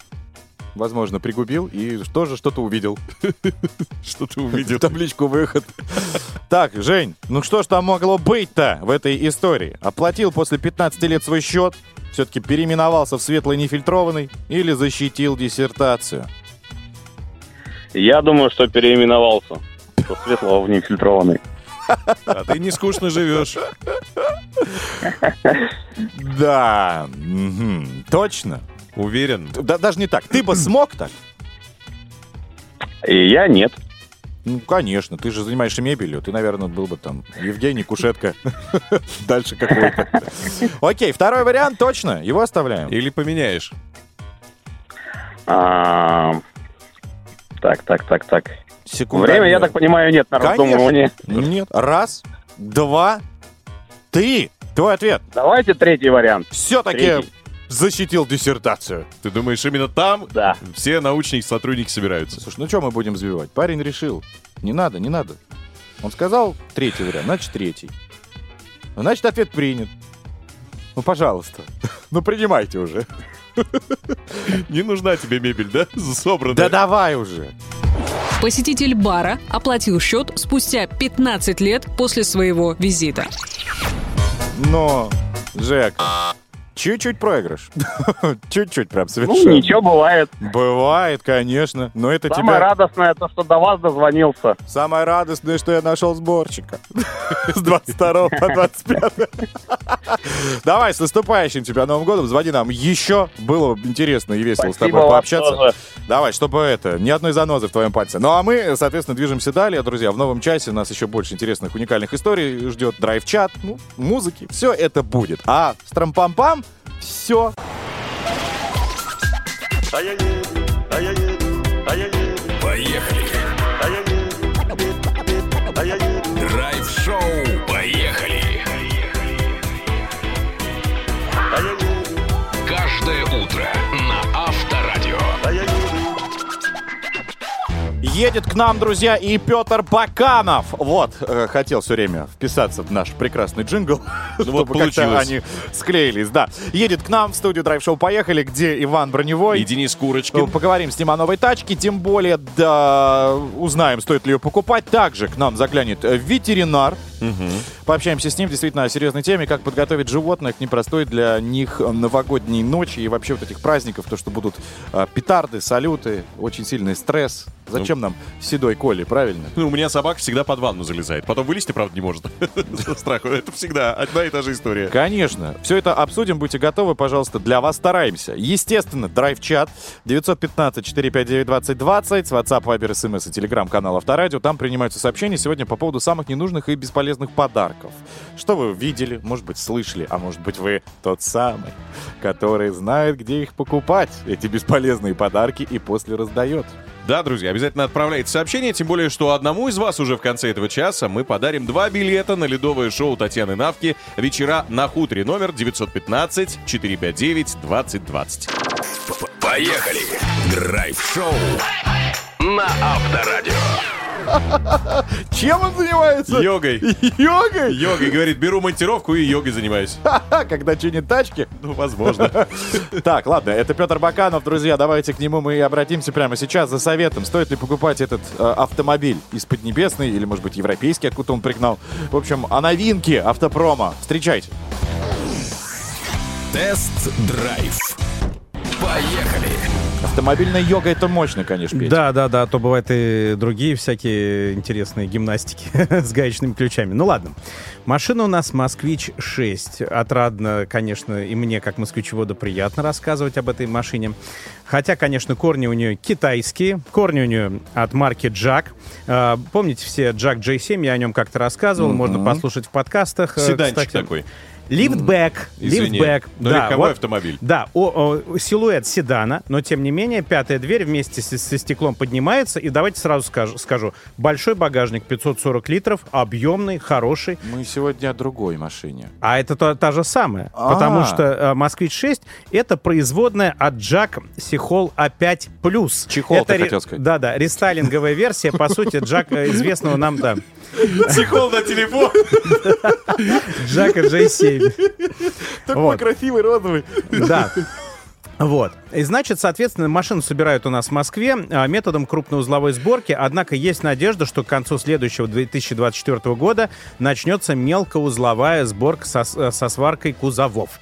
возможно, пригубил и тоже что-то увидел. Что ты увидел? Табличку выход. Так, Жень, ну что ж там могло быть-то в этой истории? Оплатил после 15 лет свой счет, все-таки переименовался в светлый нефильтрованный или защитил диссертацию? Я думаю, что переименовался. Со светлого в нефильтрованный. А ты не скучно живешь. Да, точно. Уверен. Да, даже не так. Ты бы смог так? И я нет. Ну, конечно, ты же занимаешься мебелью. Ты, наверное, был бы там Евгений Кушетка. Дальше какой-то. Окей, второй вариант точно. Его оставляем. Или поменяешь. А, Так, так, так, так. Секунда. Время, я так понимаю, нет на раздумывание. Нет. Раз, два, три. Твой ответ. Давайте третий вариант. Все-таки Третий. Защитил диссертацию. Ты думаешь, именно там Да. все научные сотрудники собираются? Слушай, ну что мы будем сбивать? Парень решил. Не надо, не надо. Он сказал третий вариант, значит третий. Значит, ответ принят. Ну, пожалуйста. Ну, принимайте уже. Не нужна тебе мебель, да? Собранная. Да давай уже. Посетитель бара оплатил счет спустя 15 лет после своего визита. Но, Жек, чуть-чуть проигрыш. Чуть-чуть прям Ну, совершенно. ничего, бывает. Бывает, конечно. Но это Самое тебя... радостное, то, что до вас дозвонился. Самое радостное, что я нашел сборщика. С 22 по 25. Давай, с наступающим тебя Новым годом. Звони нам еще. Было бы интересно и весело с тобой пообщаться. Давай, чтобы это, ни одной занозы в твоем пальце. Ну а мы, соответственно, движемся далее, друзья. В новом часе нас еще больше интересных, уникальных историй ждет. Драйв-чат, ну, музыки. Все это будет. А с трампам-пам все. Поехали. Драйв-шоу. Едет к нам, друзья, и Петр Баканов. Вот, э, хотел все время вписаться в наш прекрасный джингл, чтобы как-то получилось. они склеились, да. Едет к нам в студию Драйв-шоу «Поехали», где Иван Броневой. И Денис Ну, Курочкин. Поговорим с ним о новой тачке, тем более, да, узнаем, стоит ли ее покупать. Также к нам заглянет э, ветеринар Пообщаемся с ним действительно о серьезной теме, как подготовить животных к непростой для них новогодней ночи и вообще вот этих праздников, то, что будут а, петарды, салюты, очень сильный стресс. Зачем нам седой Коли, правильно? Ну, у меня собака всегда под ванну залезает. Потом вылезти, правда, не может. Страху. Это всегда одна и та же история. Конечно. Все это обсудим. Будьте готовы, пожалуйста. Для вас стараемся. Естественно, драйв-чат 915-459-2020 с WhatsApp, Viber, SMS и телеграм-канал Авторадио. Там принимаются сообщения сегодня по поводу самых ненужных и бесполезных подарков. Что вы видели, может быть, слышали, а может быть, вы тот самый, который знает, где их покупать, эти бесполезные подарки, и после раздает. Да, друзья, обязательно отправляйте сообщение, тем более, что одному из вас уже в конце этого часа мы подарим два билета на ледовое шоу Татьяны Навки «Вечера на хуторе» номер 915-459-2020. Поехали! Драйв-шоу на Авторадио. Чем он занимается? Йогой. Йогой? Йогой, говорит, беру монтировку и йогой занимаюсь. Когда чинит тачки? Ну, возможно. Так, ладно, это Петр Баканов, друзья, давайте к нему мы и обратимся прямо сейчас за советом. Стоит ли покупать этот э, автомобиль из Поднебесной или, может быть, европейский, откуда он пригнал? В общем, о новинке автопрома. Встречайте. Тест-драйв. Поехали! Автомобильная йога это мощно, конечно, Петя. Да, да, да, а то бывают и другие всякие интересные гимнастики с гаечными ключами. Ну ладно. Машина у нас Москвич 6. Отрадно, конечно, и мне, как москвичеводу, приятно рассказывать об этой машине. Хотя, конечно, корни у нее китайские. Корни у нее от марки JAC. А, Помните все JAC J7? Я о нем как-то рассказывал. Можно послушать в подкастах. Э, Седанчик кстати. такой. Лифтбэк. Лифтбэк. но легковой автомобиль. Да, о- о, силуэт седана, но тем не менее пятая дверь вместе с- со стеклом поднимается. И давайте сразу скажу, скажу. Большой багажник 540 литров, объемный, хороший. Мы сегодня о другой машине. А это та, та же самая. А. Потому что э, Москвич 6 это производная от Jack Сихол А5 плюс. Чехол, это ты хотел сказать. Да, да, рестайлинговая версия, по сути, Jack э, известного нам, да, Психол на телефон. Джака J7. Такой красивый розовый. Да. Вот. И значит, соответственно, машину собирают у нас в Москве а, методом крупноузловой сборки, однако есть надежда, что к концу следующего 2024 года начнется мелкоузловая сборка со, с- со сваркой кузовов.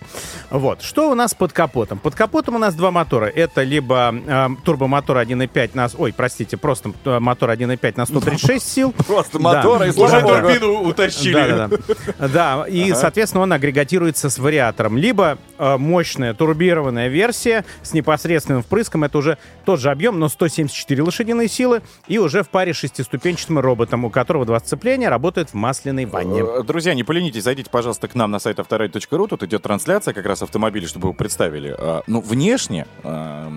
Вот. Что у нас под капотом? Под капотом у нас два мотора. Это либо э, турбомотор 1.5 на... Ой, простите, просто э, мотор 1.5 на 136 сил. Просто Да. мотора и Уже турбину утащили. Да, да, да. Да, и, соответственно, он агрегатируется с вариатором. Либо э, мощная турбированная версия с непосредственным впрыском. Это уже тот же объем, но 174 лошадиные силы. И уже в паре шестиступенчатым роботом, у которого два сцепления, работает в масляной ванне. Э, Друзья, не поленитесь, зайдите, пожалуйста, к нам на сайт авторадио.ру. Тут идет трансляция как раз автомобиля, чтобы вы представили. Э, Ну, внешне э,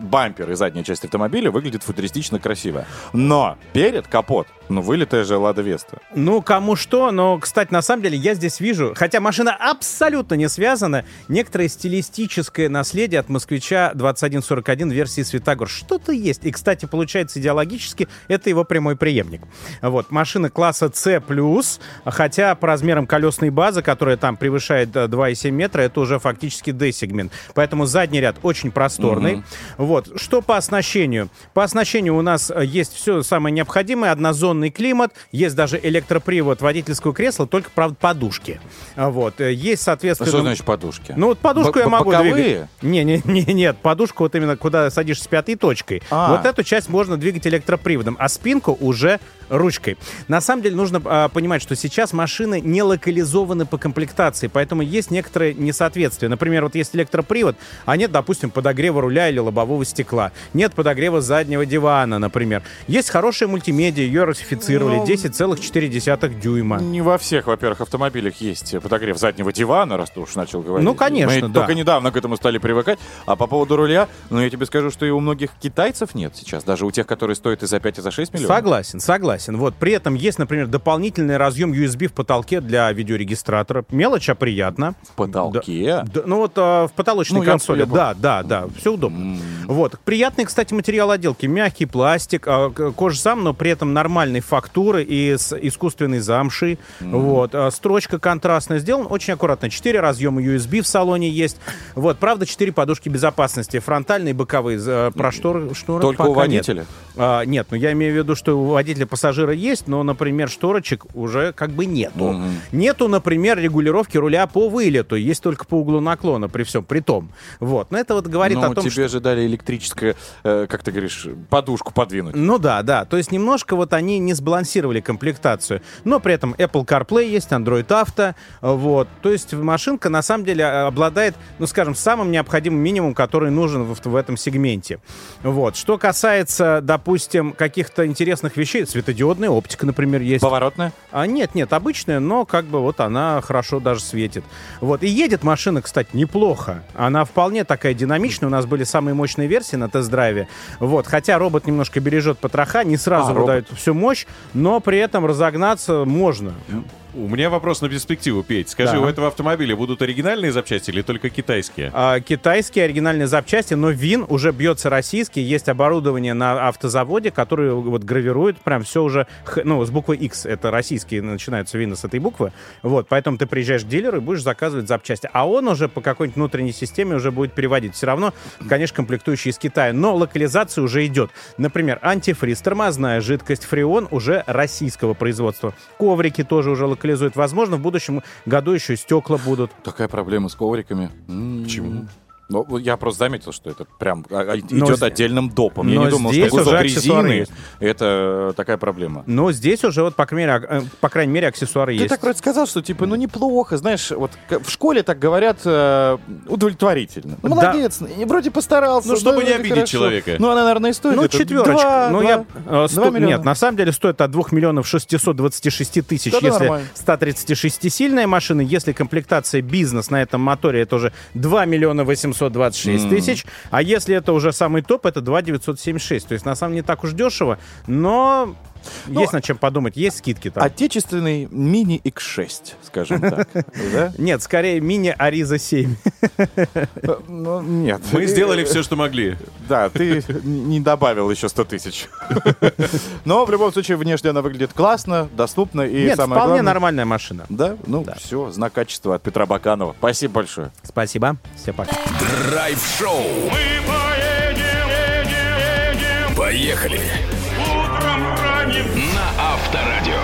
бампер и задняя часть автомобиля выглядит футуристично красиво. Но перед капот, ну, вылитая же Лада Веста. Ну, кому что, но, кстати, на самом деле я здесь вижу, хотя машина абсолютно не связана, некоторое стилистическое наследие от москвича 2141 версии Светогор. Что-то есть. И, кстати, получается идеологически, это его прямой преемник. Вот, машина класса C+, хотя по размерам колесной базы, которая там превышает э, 2,7 метра, это уже фактически D-сегмент. Поэтому задний ряд очень просторный. Вот, что по оснащению? По оснащению у нас э, есть все самое необходимое. Однозонный климат, есть даже электропривод водительского кресла, только, правда, подушки. Вот, э, есть, соответственно... что значит подушки? Ну, вот подушку Б- я могу боковые? двигать. Не, не, не, нет, подушку вот именно куда садишься пятой точкой. А. Вот эту часть можно двигать электроприводом, а спинку уже ручкой. На самом деле нужно а, понимать, что сейчас машины не локализованы по комплектации, поэтому есть некоторые несоответствия. Например, вот есть электропривод, а нет, допустим, подогрева руля или лобового стекла. Нет подогрева заднего дивана, например. Есть хорошая мультимедиа, ее ратифицировали, Ну, 10,4 дюйма. Не во всех, во-первых, автомобилях есть подогрев заднего дивана, раз ты уж начал говорить. Ну, конечно, Мы да. только недавно к этому стали привыкать. А по поводу руля, ну, я тебе скажу, что и у многих китайцев нет сейчас. Даже у тех, которые стоят и за 5, и за 6 миллионов. Согласен, согласен. Вот при этом есть, например, дополнительный разъем USB в потолке для видеорегистратора. Мелочь, а приятно. В потолке? Да, ну вот а, в потолочной Ну, я- консоли. я да, да, да, все удобно. Вот приятный, кстати, материал отделки, мягкий пластик, а, кожа сам, но при этом нормальной фактуры и с искусственной замшей. Вот а, строчка контрастная сделана, очень аккуратно. Четыре разъема USB в салоне есть. Вот, правда, четыре подушки подушки безопасности фронтальные, боковые, э, про шторы, шторы Только у водителя? Нет. А, нет, ну я имею в виду, что у водителя пассажира есть, но, например, шторочек уже как бы нету. Нету, например, регулировки руля по вылету, есть только по углу наклона при всем, при том. Вот, но это вот говорит Ну, о том, тебе что... же дали электрическое, э, как ты говоришь, подушку подвинуть. Ну да, да. То есть немножко вот они не сбалансировали комплектацию. Но при этом Apple CarPlay есть, Android Auto. Вот. То есть машинка на самом деле а, обладает, ну скажем, самым необходимым минимумом, который нужен в, в этом сегменте. Вот. Что касается, допустим, каких-то интересных вещей, светодиодная оптика, например, есть. Поворотная? А, нет, нет, обычная, но как бы вот она хорошо даже светит. Вот. И едет машина, кстати, неплохо. Она вполне такая динамичная. У нас были самые мощные версии на тест-драйве. Вот. Хотя робот немножко бережет потроха, не сразу А, выдает всю мощь, но при этом разогнаться можно. У меня вопрос на перспективу, Петь. Скажи, Да. у этого автомобиля будут оригинальные запчасти или только китайские? А, китайские оригинальные запчасти, но ВИН уже бьется российский. Есть оборудование на автозаводе, которое вот гравирует прям все уже, ну, с буквы X. Это российские, начинаются ВИНы с этой буквы. Вот, поэтому ты приезжаешь к дилеру и будешь заказывать запчасти. А он уже по какой-нибудь внутренней системе уже будет переводить. Все равно, конечно, комплектующие из Китая, но локализация уже идет. Например, антифриз, тормозная жидкость, фреон уже российского производства. Коврики тоже уже локализуют. Возможно, в будущем году еще стекла будут. Такая проблема с ковриками. Почему? Ну, я просто заметил, что это прям а, а, Но идет с- отдельным допом. Я не думал, что кусок уже аксессуары резины есть. это такая проблема. Но здесь уже вот, по крайней мере, а- э, по крайней мере аксессуары Ты есть. так вроде сказал, что типа, ну неплохо, знаешь, вот в школе так говорят э, удовлетворительно. Ну, Да. молодец, и вроде постарался. Ну, чтобы да, не обидеть хорошо. человека. Ну, она, наверное, и стоит. Ну, где-то четверочка. два- ну, два- я... э, сто-. Нет, на самом деле стоит от 2 миллионов 626 тысяч, Да, да, если нормально. 136-сильная машина. Если комплектация бизнес на этом моторе, это уже 2 миллиона 826 М. тысяч. А если это уже самый топ, это 2 976. То есть, на самом деле, не так уж дешево, но... Ну, есть над чем подумать, есть скидки там. Отечественный мини X6, скажем так. Да? Нет, скорее мини Ариза 7. Ну, нет. Мы сделали все, что могли. Да, ты не добавил еще 100 тысяч. Но в любом случае внешне она выглядит классно, доступно и Нет, самое вполне главное... нормальная машина. Да? Ну, все, знак качества от Петра Баканова. Спасибо большое. Спасибо. Все пока. Драйв-шоу. Поехали. На Авторадио.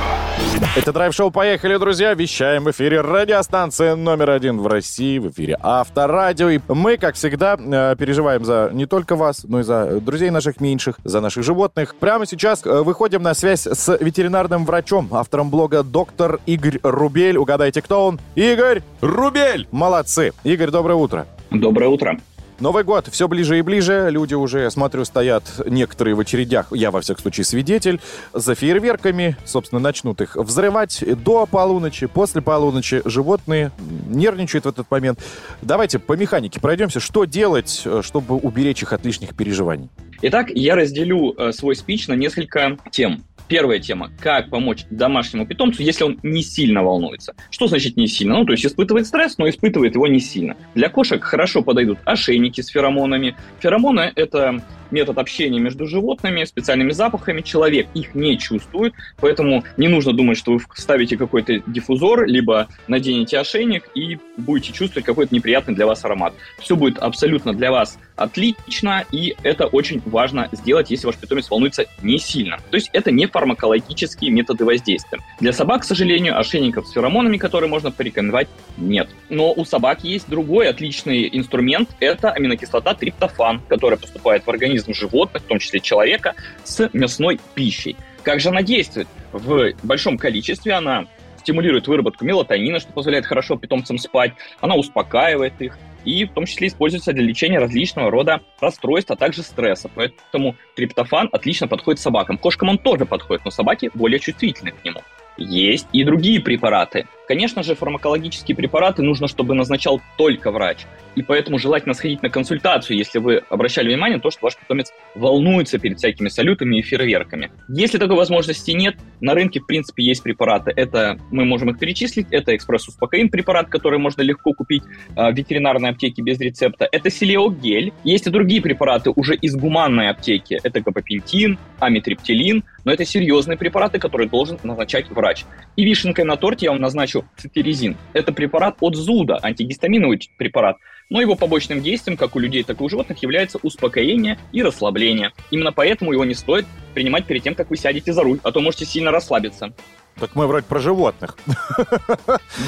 Это драйв-шоу «Поехали, друзья!» Вещаем в эфире радиостанция номер один в России, в эфире Авторадио. И мы, как всегда, э, переживаем за не только вас, но и за друзей наших меньших, за наших животных. Прямо сейчас э, выходим на связь с ветеринарным врачом, автором блога доктор Игорь Рубель. Угадайте, кто он? Игорь Рубель! Молодцы! Игорь, доброе утро. Доброе утро. Новый год все ближе и ближе. Люди уже, смотрю, стоят некоторые в очередях. Я, во всяком случае, свидетель. За фейерверками, собственно, начнут их взрывать до полуночи, после полуночи. Животные нервничают в этот момент. Давайте по механике пройдемся. Что делать, э, чтобы уберечь их от лишних переживаний? Итак, я разделю э, свой спич на несколько тем. Первая тема – как помочь домашнему питомцу, если он не сильно волнуется. Что значит не сильно? Ну, то есть испытывает стресс, но испытывает его не сильно. Для кошек хорошо подойдут ошейники с феромонами. Феромоны – это метод общения между животными, специальными запахами. Человек их не чувствует, поэтому не нужно думать, что вы ставите какой-то диффузор, либо наденете ошейник и будете чувствовать какой-то неприятный для вас аромат. Все будет абсолютно для вас отлично, и это очень важно сделать, если ваш питомец волнуется не сильно. То есть это не фармакологические методы воздействия. Для собак, к сожалению, ошейников с феромонами, которые можно порекомендовать, нет. Но у собак есть другой отличный инструмент, это аминокислота триптофан, которая поступает в организм животных, в том числе человека, с мясной пищей. Как же она действует? В большом количестве она стимулирует выработку мелатонина, что позволяет хорошо питомцам спать, она успокаивает их, и в том числе используется для лечения различного рода расстройств, а также стресса. Поэтому триптофан отлично подходит собакам. Кошкам он тоже подходит, но собаки более чувствительны к нему. Есть и другие препараты. Конечно же, фармакологические препараты нужно, чтобы назначал только врач. И поэтому желательно сходить на консультацию, если вы обращали внимание на то, что ваш питомец волнуется перед всякими салютами и фейерверками. Если такой возможности нет, на рынке, в принципе, есть препараты. Это мы можем их перечислить. Это экспресс-успокоин препарат, который можно легко купить э, в ветеринарной аптеке без рецепта. Это силиогель. Есть и другие препараты уже из гуманной аптеки. Это габапентин, амитриптилин. Но это серьезные препараты, которые должен назначать врач. И вишенкой на торте я вам назначу цитиризин. Это препарат от зуда, антигистаминовый препарат, но его побочным действием, как у людей, так и у животных, является успокоение и расслабление. Именно поэтому его не стоит принимать перед тем, как вы сядете за руль, а то можете сильно расслабиться. Так мы вроде про животных.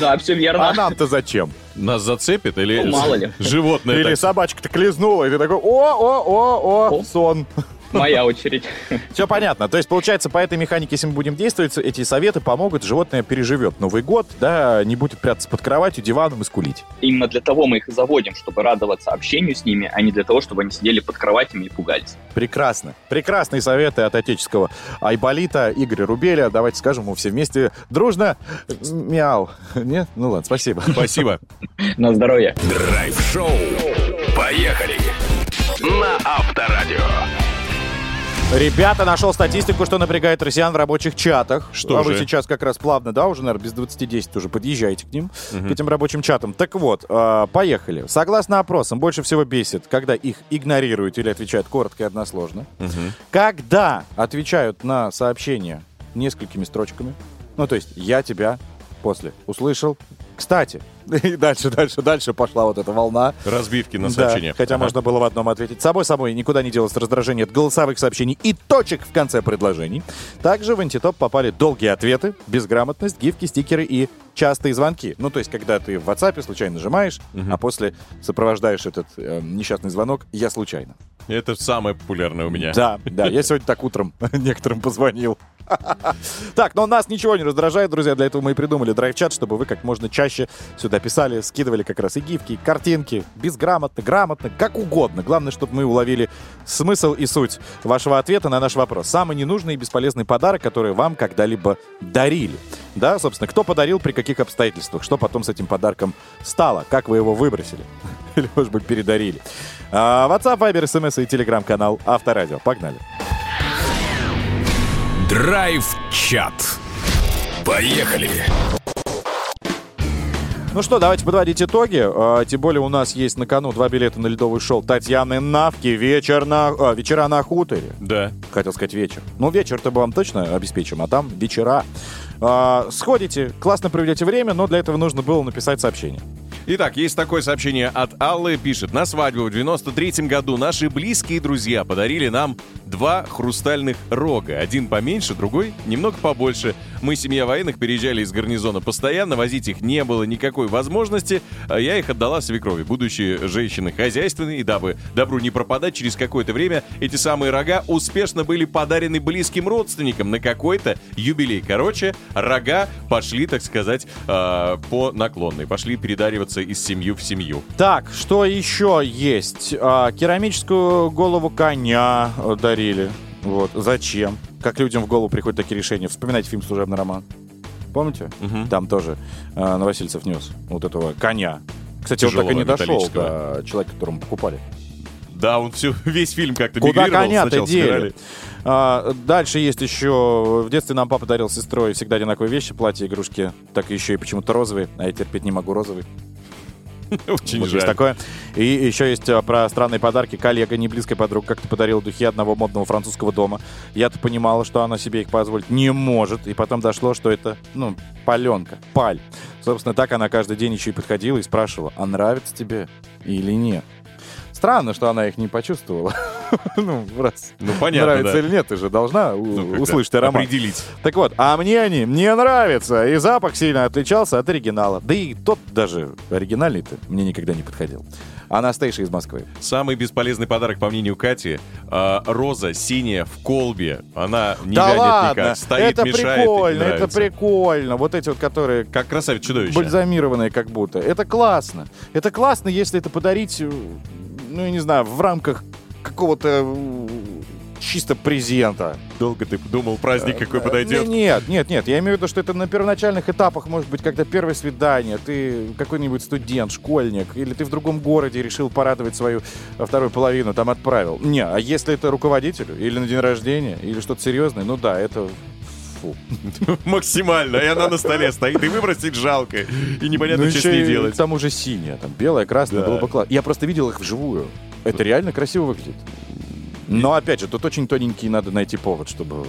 Да, все верно. А нам-то зачем? Нас зацепит или Ну, мало ли. животное? Или так? собачка-то клизнула, и ты такой, о-о-о-о, О. сон. Моя очередь. Все понятно. То есть, получается, по этой механике, если мы будем действовать, эти советы помогут, животное переживет Новый год, да, не будет прятаться под кроватью, диваном и скулить. Именно для того мы их и заводим, чтобы радоваться общению с ними, а не для того, чтобы они сидели под кроватями и пугались. Прекрасно. Прекрасные советы от отеческого Айболита, Игоря Рубеля. Давайте скажем ему все вместе дружно мяу. Нет? Ну ладно, спасибо. Спасибо. На здоровье. Драйв-шоу. Поехали. На Авторадио. Ребята, нашел статистику, что напрягает россиян в рабочих чатах. Что а вы же? сейчас как раз плавно, да, уже, наверное, без 20-10 уже подъезжаете к ним, Мгм. к этим рабочим чатам. Так вот, э, поехали. Согласно опросам, больше всего бесит, когда их игнорируют или отвечают коротко и односложно. Мгм. Когда отвечают на сообщения несколькими строчками. Ну, то есть, я тебя после услышал. Кстати, и дальше, дальше, дальше пошла вот эта волна. Разбивки на Да, сообщения. хотя Ага. можно было в одном ответить. Собой собой никуда не делось раздражение от голосовых сообщений и точек в конце предложений. Также в антитоп попали долгие ответы, безграмотность, гифки, стикеры и частые звонки. Ну, то есть, когда ты в WhatsApp случайно нажимаешь, а после сопровождаешь этот э, несчастный звонок «я случайно». Это самое популярное у меня. Да, да, я сегодня так утром некоторым позвонил. Так, но нас ничего не раздражает, друзья. Для этого мы и придумали драйв-чат, чтобы вы как можно чаще сюда писали, скидывали как раз и гифки, и картинки, безграмотно, грамотно, как угодно. Главное, чтобы мы уловили смысл и суть вашего ответа на наш вопрос. Самый ненужный и бесполезный подарок, который вам когда-либо дарили. Да, собственно, кто подарил, при каких обстоятельствах, что потом с этим подарком стало, как вы его выбросили или, может быть, передарили. А, WhatsApp, Viber, SMS и телеграм-канал Авторадио. Погнали. Драйв-чат. Поехали. Ну что, давайте подводить итоги. А, тем более у нас есть на кону два билета на ледовый шоу Татьяны Навки «Вечер на... а, «Вечера на хуторе». Да. Хотел сказать вечер. Ну, вечер-то мы вам точно обеспечим, а там вечера. А, сходите, классно проведете время, но для этого нужно было написать сообщение. Итак, есть такое сообщение от Аллы. Пишет, на свадьбу в 93-м году наши близкие друзья подарили нам два хрустальных рога. Один поменьше, другой немного побольше. Мы, семья военных, переезжали из гарнизона постоянно, возить их не было никакой возможности. А Я их отдала свекрови, будущие женщины хозяйственные, и дабы добру не пропадать, через какое-то время эти самые рога успешно были подарены близким родственникам на какой-то юбилей. Короче, рога пошли, так сказать, э, по наклонной, пошли передариваться из семью в семью. Так, что еще есть? А, керамическую голову коня э, дарили. Вот. Зачем? Как людям в голову приходят такие решения? Вспоминайте фильм «Служебный роман». Помните? Мгм. Там тоже э, Новосельцев нес вот этого коня. Кстати, он так и не дошел до человека, которому покупали. Да, он все, весь фильм как-то Куда коня-то Сначала дели? собирали. А, дальше есть еще... В детстве нам папа дарил с сестрой всегда одинаковые вещи, платья, игрушки. Так еще и почему-то розовые. А я терпеть не могу розовый. Очень Вот жаль. есть такое. И еще есть а, про странные подарки. Коллега, не близкая подруга, как-то подарила духи одного модного французского дома. Я-то понимала, что она себе их позволить не может. И потом дошло, что это, ну, паленка, паль. Собственно, так она каждый день еще и подходила и спрашивала, а нравится тебе или нет? Странно, что она их не почувствовала. ну, раз. Ну, понятно, Нравится да. или нет, ты же должна Ну, услышать аромат. Определить. Так вот, а мне они не нравятся. И запах сильно отличался от оригинала. Да и тот даже оригинальный-то мне никогда не подходил. Анастейша из Москвы. Самый бесполезный подарок, по мнению Кати, а, роза синяя в колбе. Она не да вянет ладно, никак, стоит, это мешает. прикольно, это прикольно. Вот эти вот, которые Как красавец чудовище. бальзамированные как будто. Это классно. Это классно, если это подарить, э, ну, я не знаю, в рамках какого-то э, чисто презента. Долго ты думал, праздник какой Э, подойдет. не- Нет, нет, нет. Я имею в виду, что это на первоначальных этапах, может быть, когда первое свидание, ты какой-нибудь студент, школьник, или ты в другом городе решил порадовать свою э, вторую половину, там отправил. Не, а если это руководителю, или на день рождения, или что-то серьезное, ну да, это фу. Максимально. И она на столе стоит. И выбросить жалко. И непонятно, Ну, что с ней делать. К тому же синяя, там белая, красная, Да. было бы классно. Я просто видел их вживую. Это реально красиво выглядит. Но опять же, тут очень тоненький надо найти повод, чтобы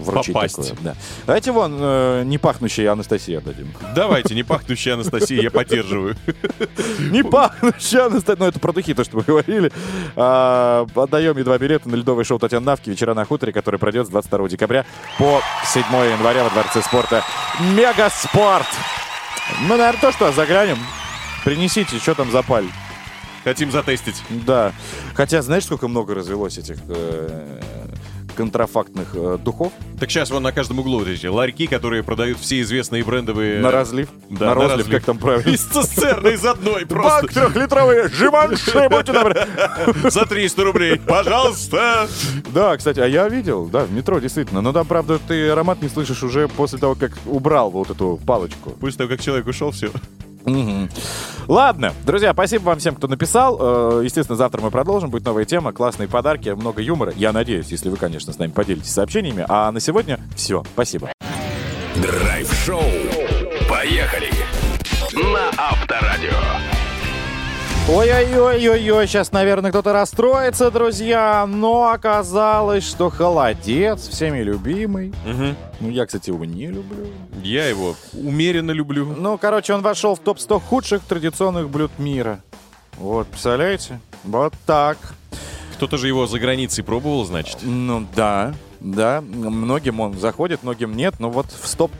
вручить Попасть. такое. Да. Давайте вон э, не пахнущая Анастасия отдадим. Давайте, не пахнущая Анастасия, я поддерживаю. Не пахнущая Анастасия. Ну, это про духи, то, что мы говорили. А, Отдаем ей два билета на ледовое шоу Татьяны Навки «Вечера на хуторе», которое пройдет с 22 декабря по 7 января во Дворце спорта «Мегаспорт». Ну, наверное, то, что заглянем. Принесите, что там запали. Хотим затестить. Да. Хотя, знаешь, сколько много развелось этих э, контрафактных э, духов? Так сейчас вон на каждом углу вот эти ларьки, которые продают все известные брендовые... На разлив? Да, на розлив, как там правильно? Из цистерны, из одной просто. Бак трехлитровый, Живанши, будьте добры. За 300 рублей, пожалуйста. Да, кстати, а я видел, да, в метро, действительно. Но там, правда, ты аромат не слышишь уже после того, как убрал вот эту палочку. После того, как человек ушел, все. Мгм. Ладно, друзья, спасибо вам всем, кто написал. Э, Естественно, завтра мы продолжим. Будет новая тема, классные подарки, много юмора. Я надеюсь, если вы, конечно, с нами поделитесь сообщениями. А на сегодня все. Спасибо. Драйв-шоу. Поехали. Ой-ой-ой-ой-ой, сейчас, наверное, кто-то расстроится, друзья, но оказалось, что холодец, всеми любимый. Ну, я, кстати, его не люблю. Я его умеренно люблю. Ну, короче, он вошел в топ-100 худших традиционных блюд мира. Вот, представляете? Вот так. Кто-то же его за границей пробовал, значит? Ну, да, да. Многим он заходит, многим нет, но вот в 100,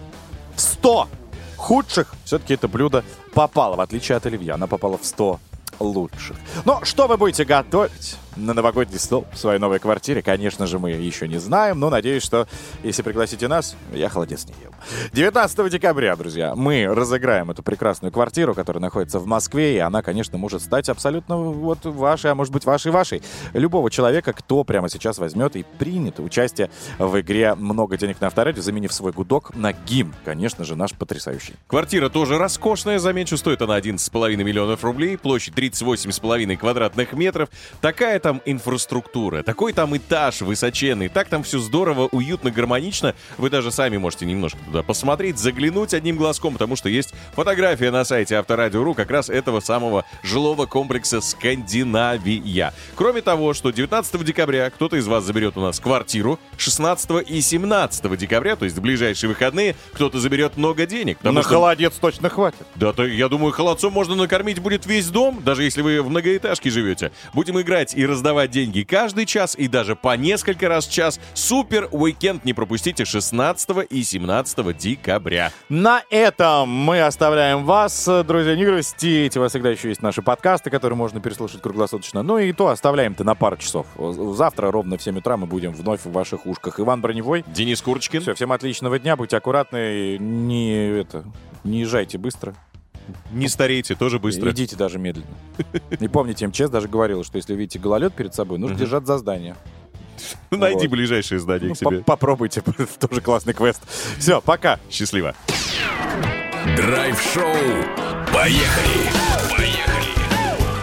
в 100 худших все-таки это блюдо попало, в отличие от оливье. Она попала в 100 лучших. Но что вы будете готовить на новогодний стол в своей новой квартире, конечно же, мы еще не знаем, но надеюсь, что если пригласите нас, я холодец не ем. 19 декабря, друзья, мы разыграем эту прекрасную квартиру, которая находится в Москве, и она, конечно, может стать абсолютно вот вашей, а может быть вашей-вашей. Любого человека, кто прямо сейчас возьмет и примет участие в игре «Много денег на авторадио», заменив свой гудок на гимн, конечно же, наш потрясающий. Квартира тоже роскошная, замечу, стоит она 11,5 миллионов рублей, площадь 38,5 квадратных метров. Такая там инфраструктура, такой там этаж высоченный, так там все здорово, уютно, гармонично. Вы даже сами можете немножко туда посмотреть, заглянуть одним глазком, потому что есть фотография на сайте Авторадио.ру как раз этого самого жилого комплекса Скандинавия. Кроме того, что 19 декабря кто-то из вас заберет у нас квартиру, 16 и 17 декабря, то есть в ближайшие выходные, кто-то заберет много денег. На что- холодец точно хватит. да, то я думаю, холодцом можно накормить будет весь дом, даже если вы в многоэтажке живете. Будем играть и раздавать деньги каждый час и даже по несколько раз в час. Супер уикенд не пропустите 16 и 17 декабря. На этом мы оставляем вас, друзья, не грустите. У вас всегда еще есть наши подкасты, которые можно переслушать круглосуточно. Ну и то оставляем-то на пару часов. Завтра ровно в 7 утра мы будем вновь в ваших ушках. Иван Броневой. Денис Курочкин. Все, всем отличного дня, будьте аккуратны, не это, не езжайте быстро. Не старейте, тоже быстро. Идите даже медленно. И помните, МЧС даже говорил, что если видите гололед перед собой, нужно держать за здание. Найди Вот. ближайшее здание Ну, к себе. по- Попробуйте, тоже классный квест. Все, пока. Счастливо. Драйв-шоу. Поехали. Поехали.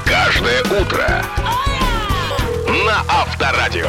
Каждое утро. На Авторадио.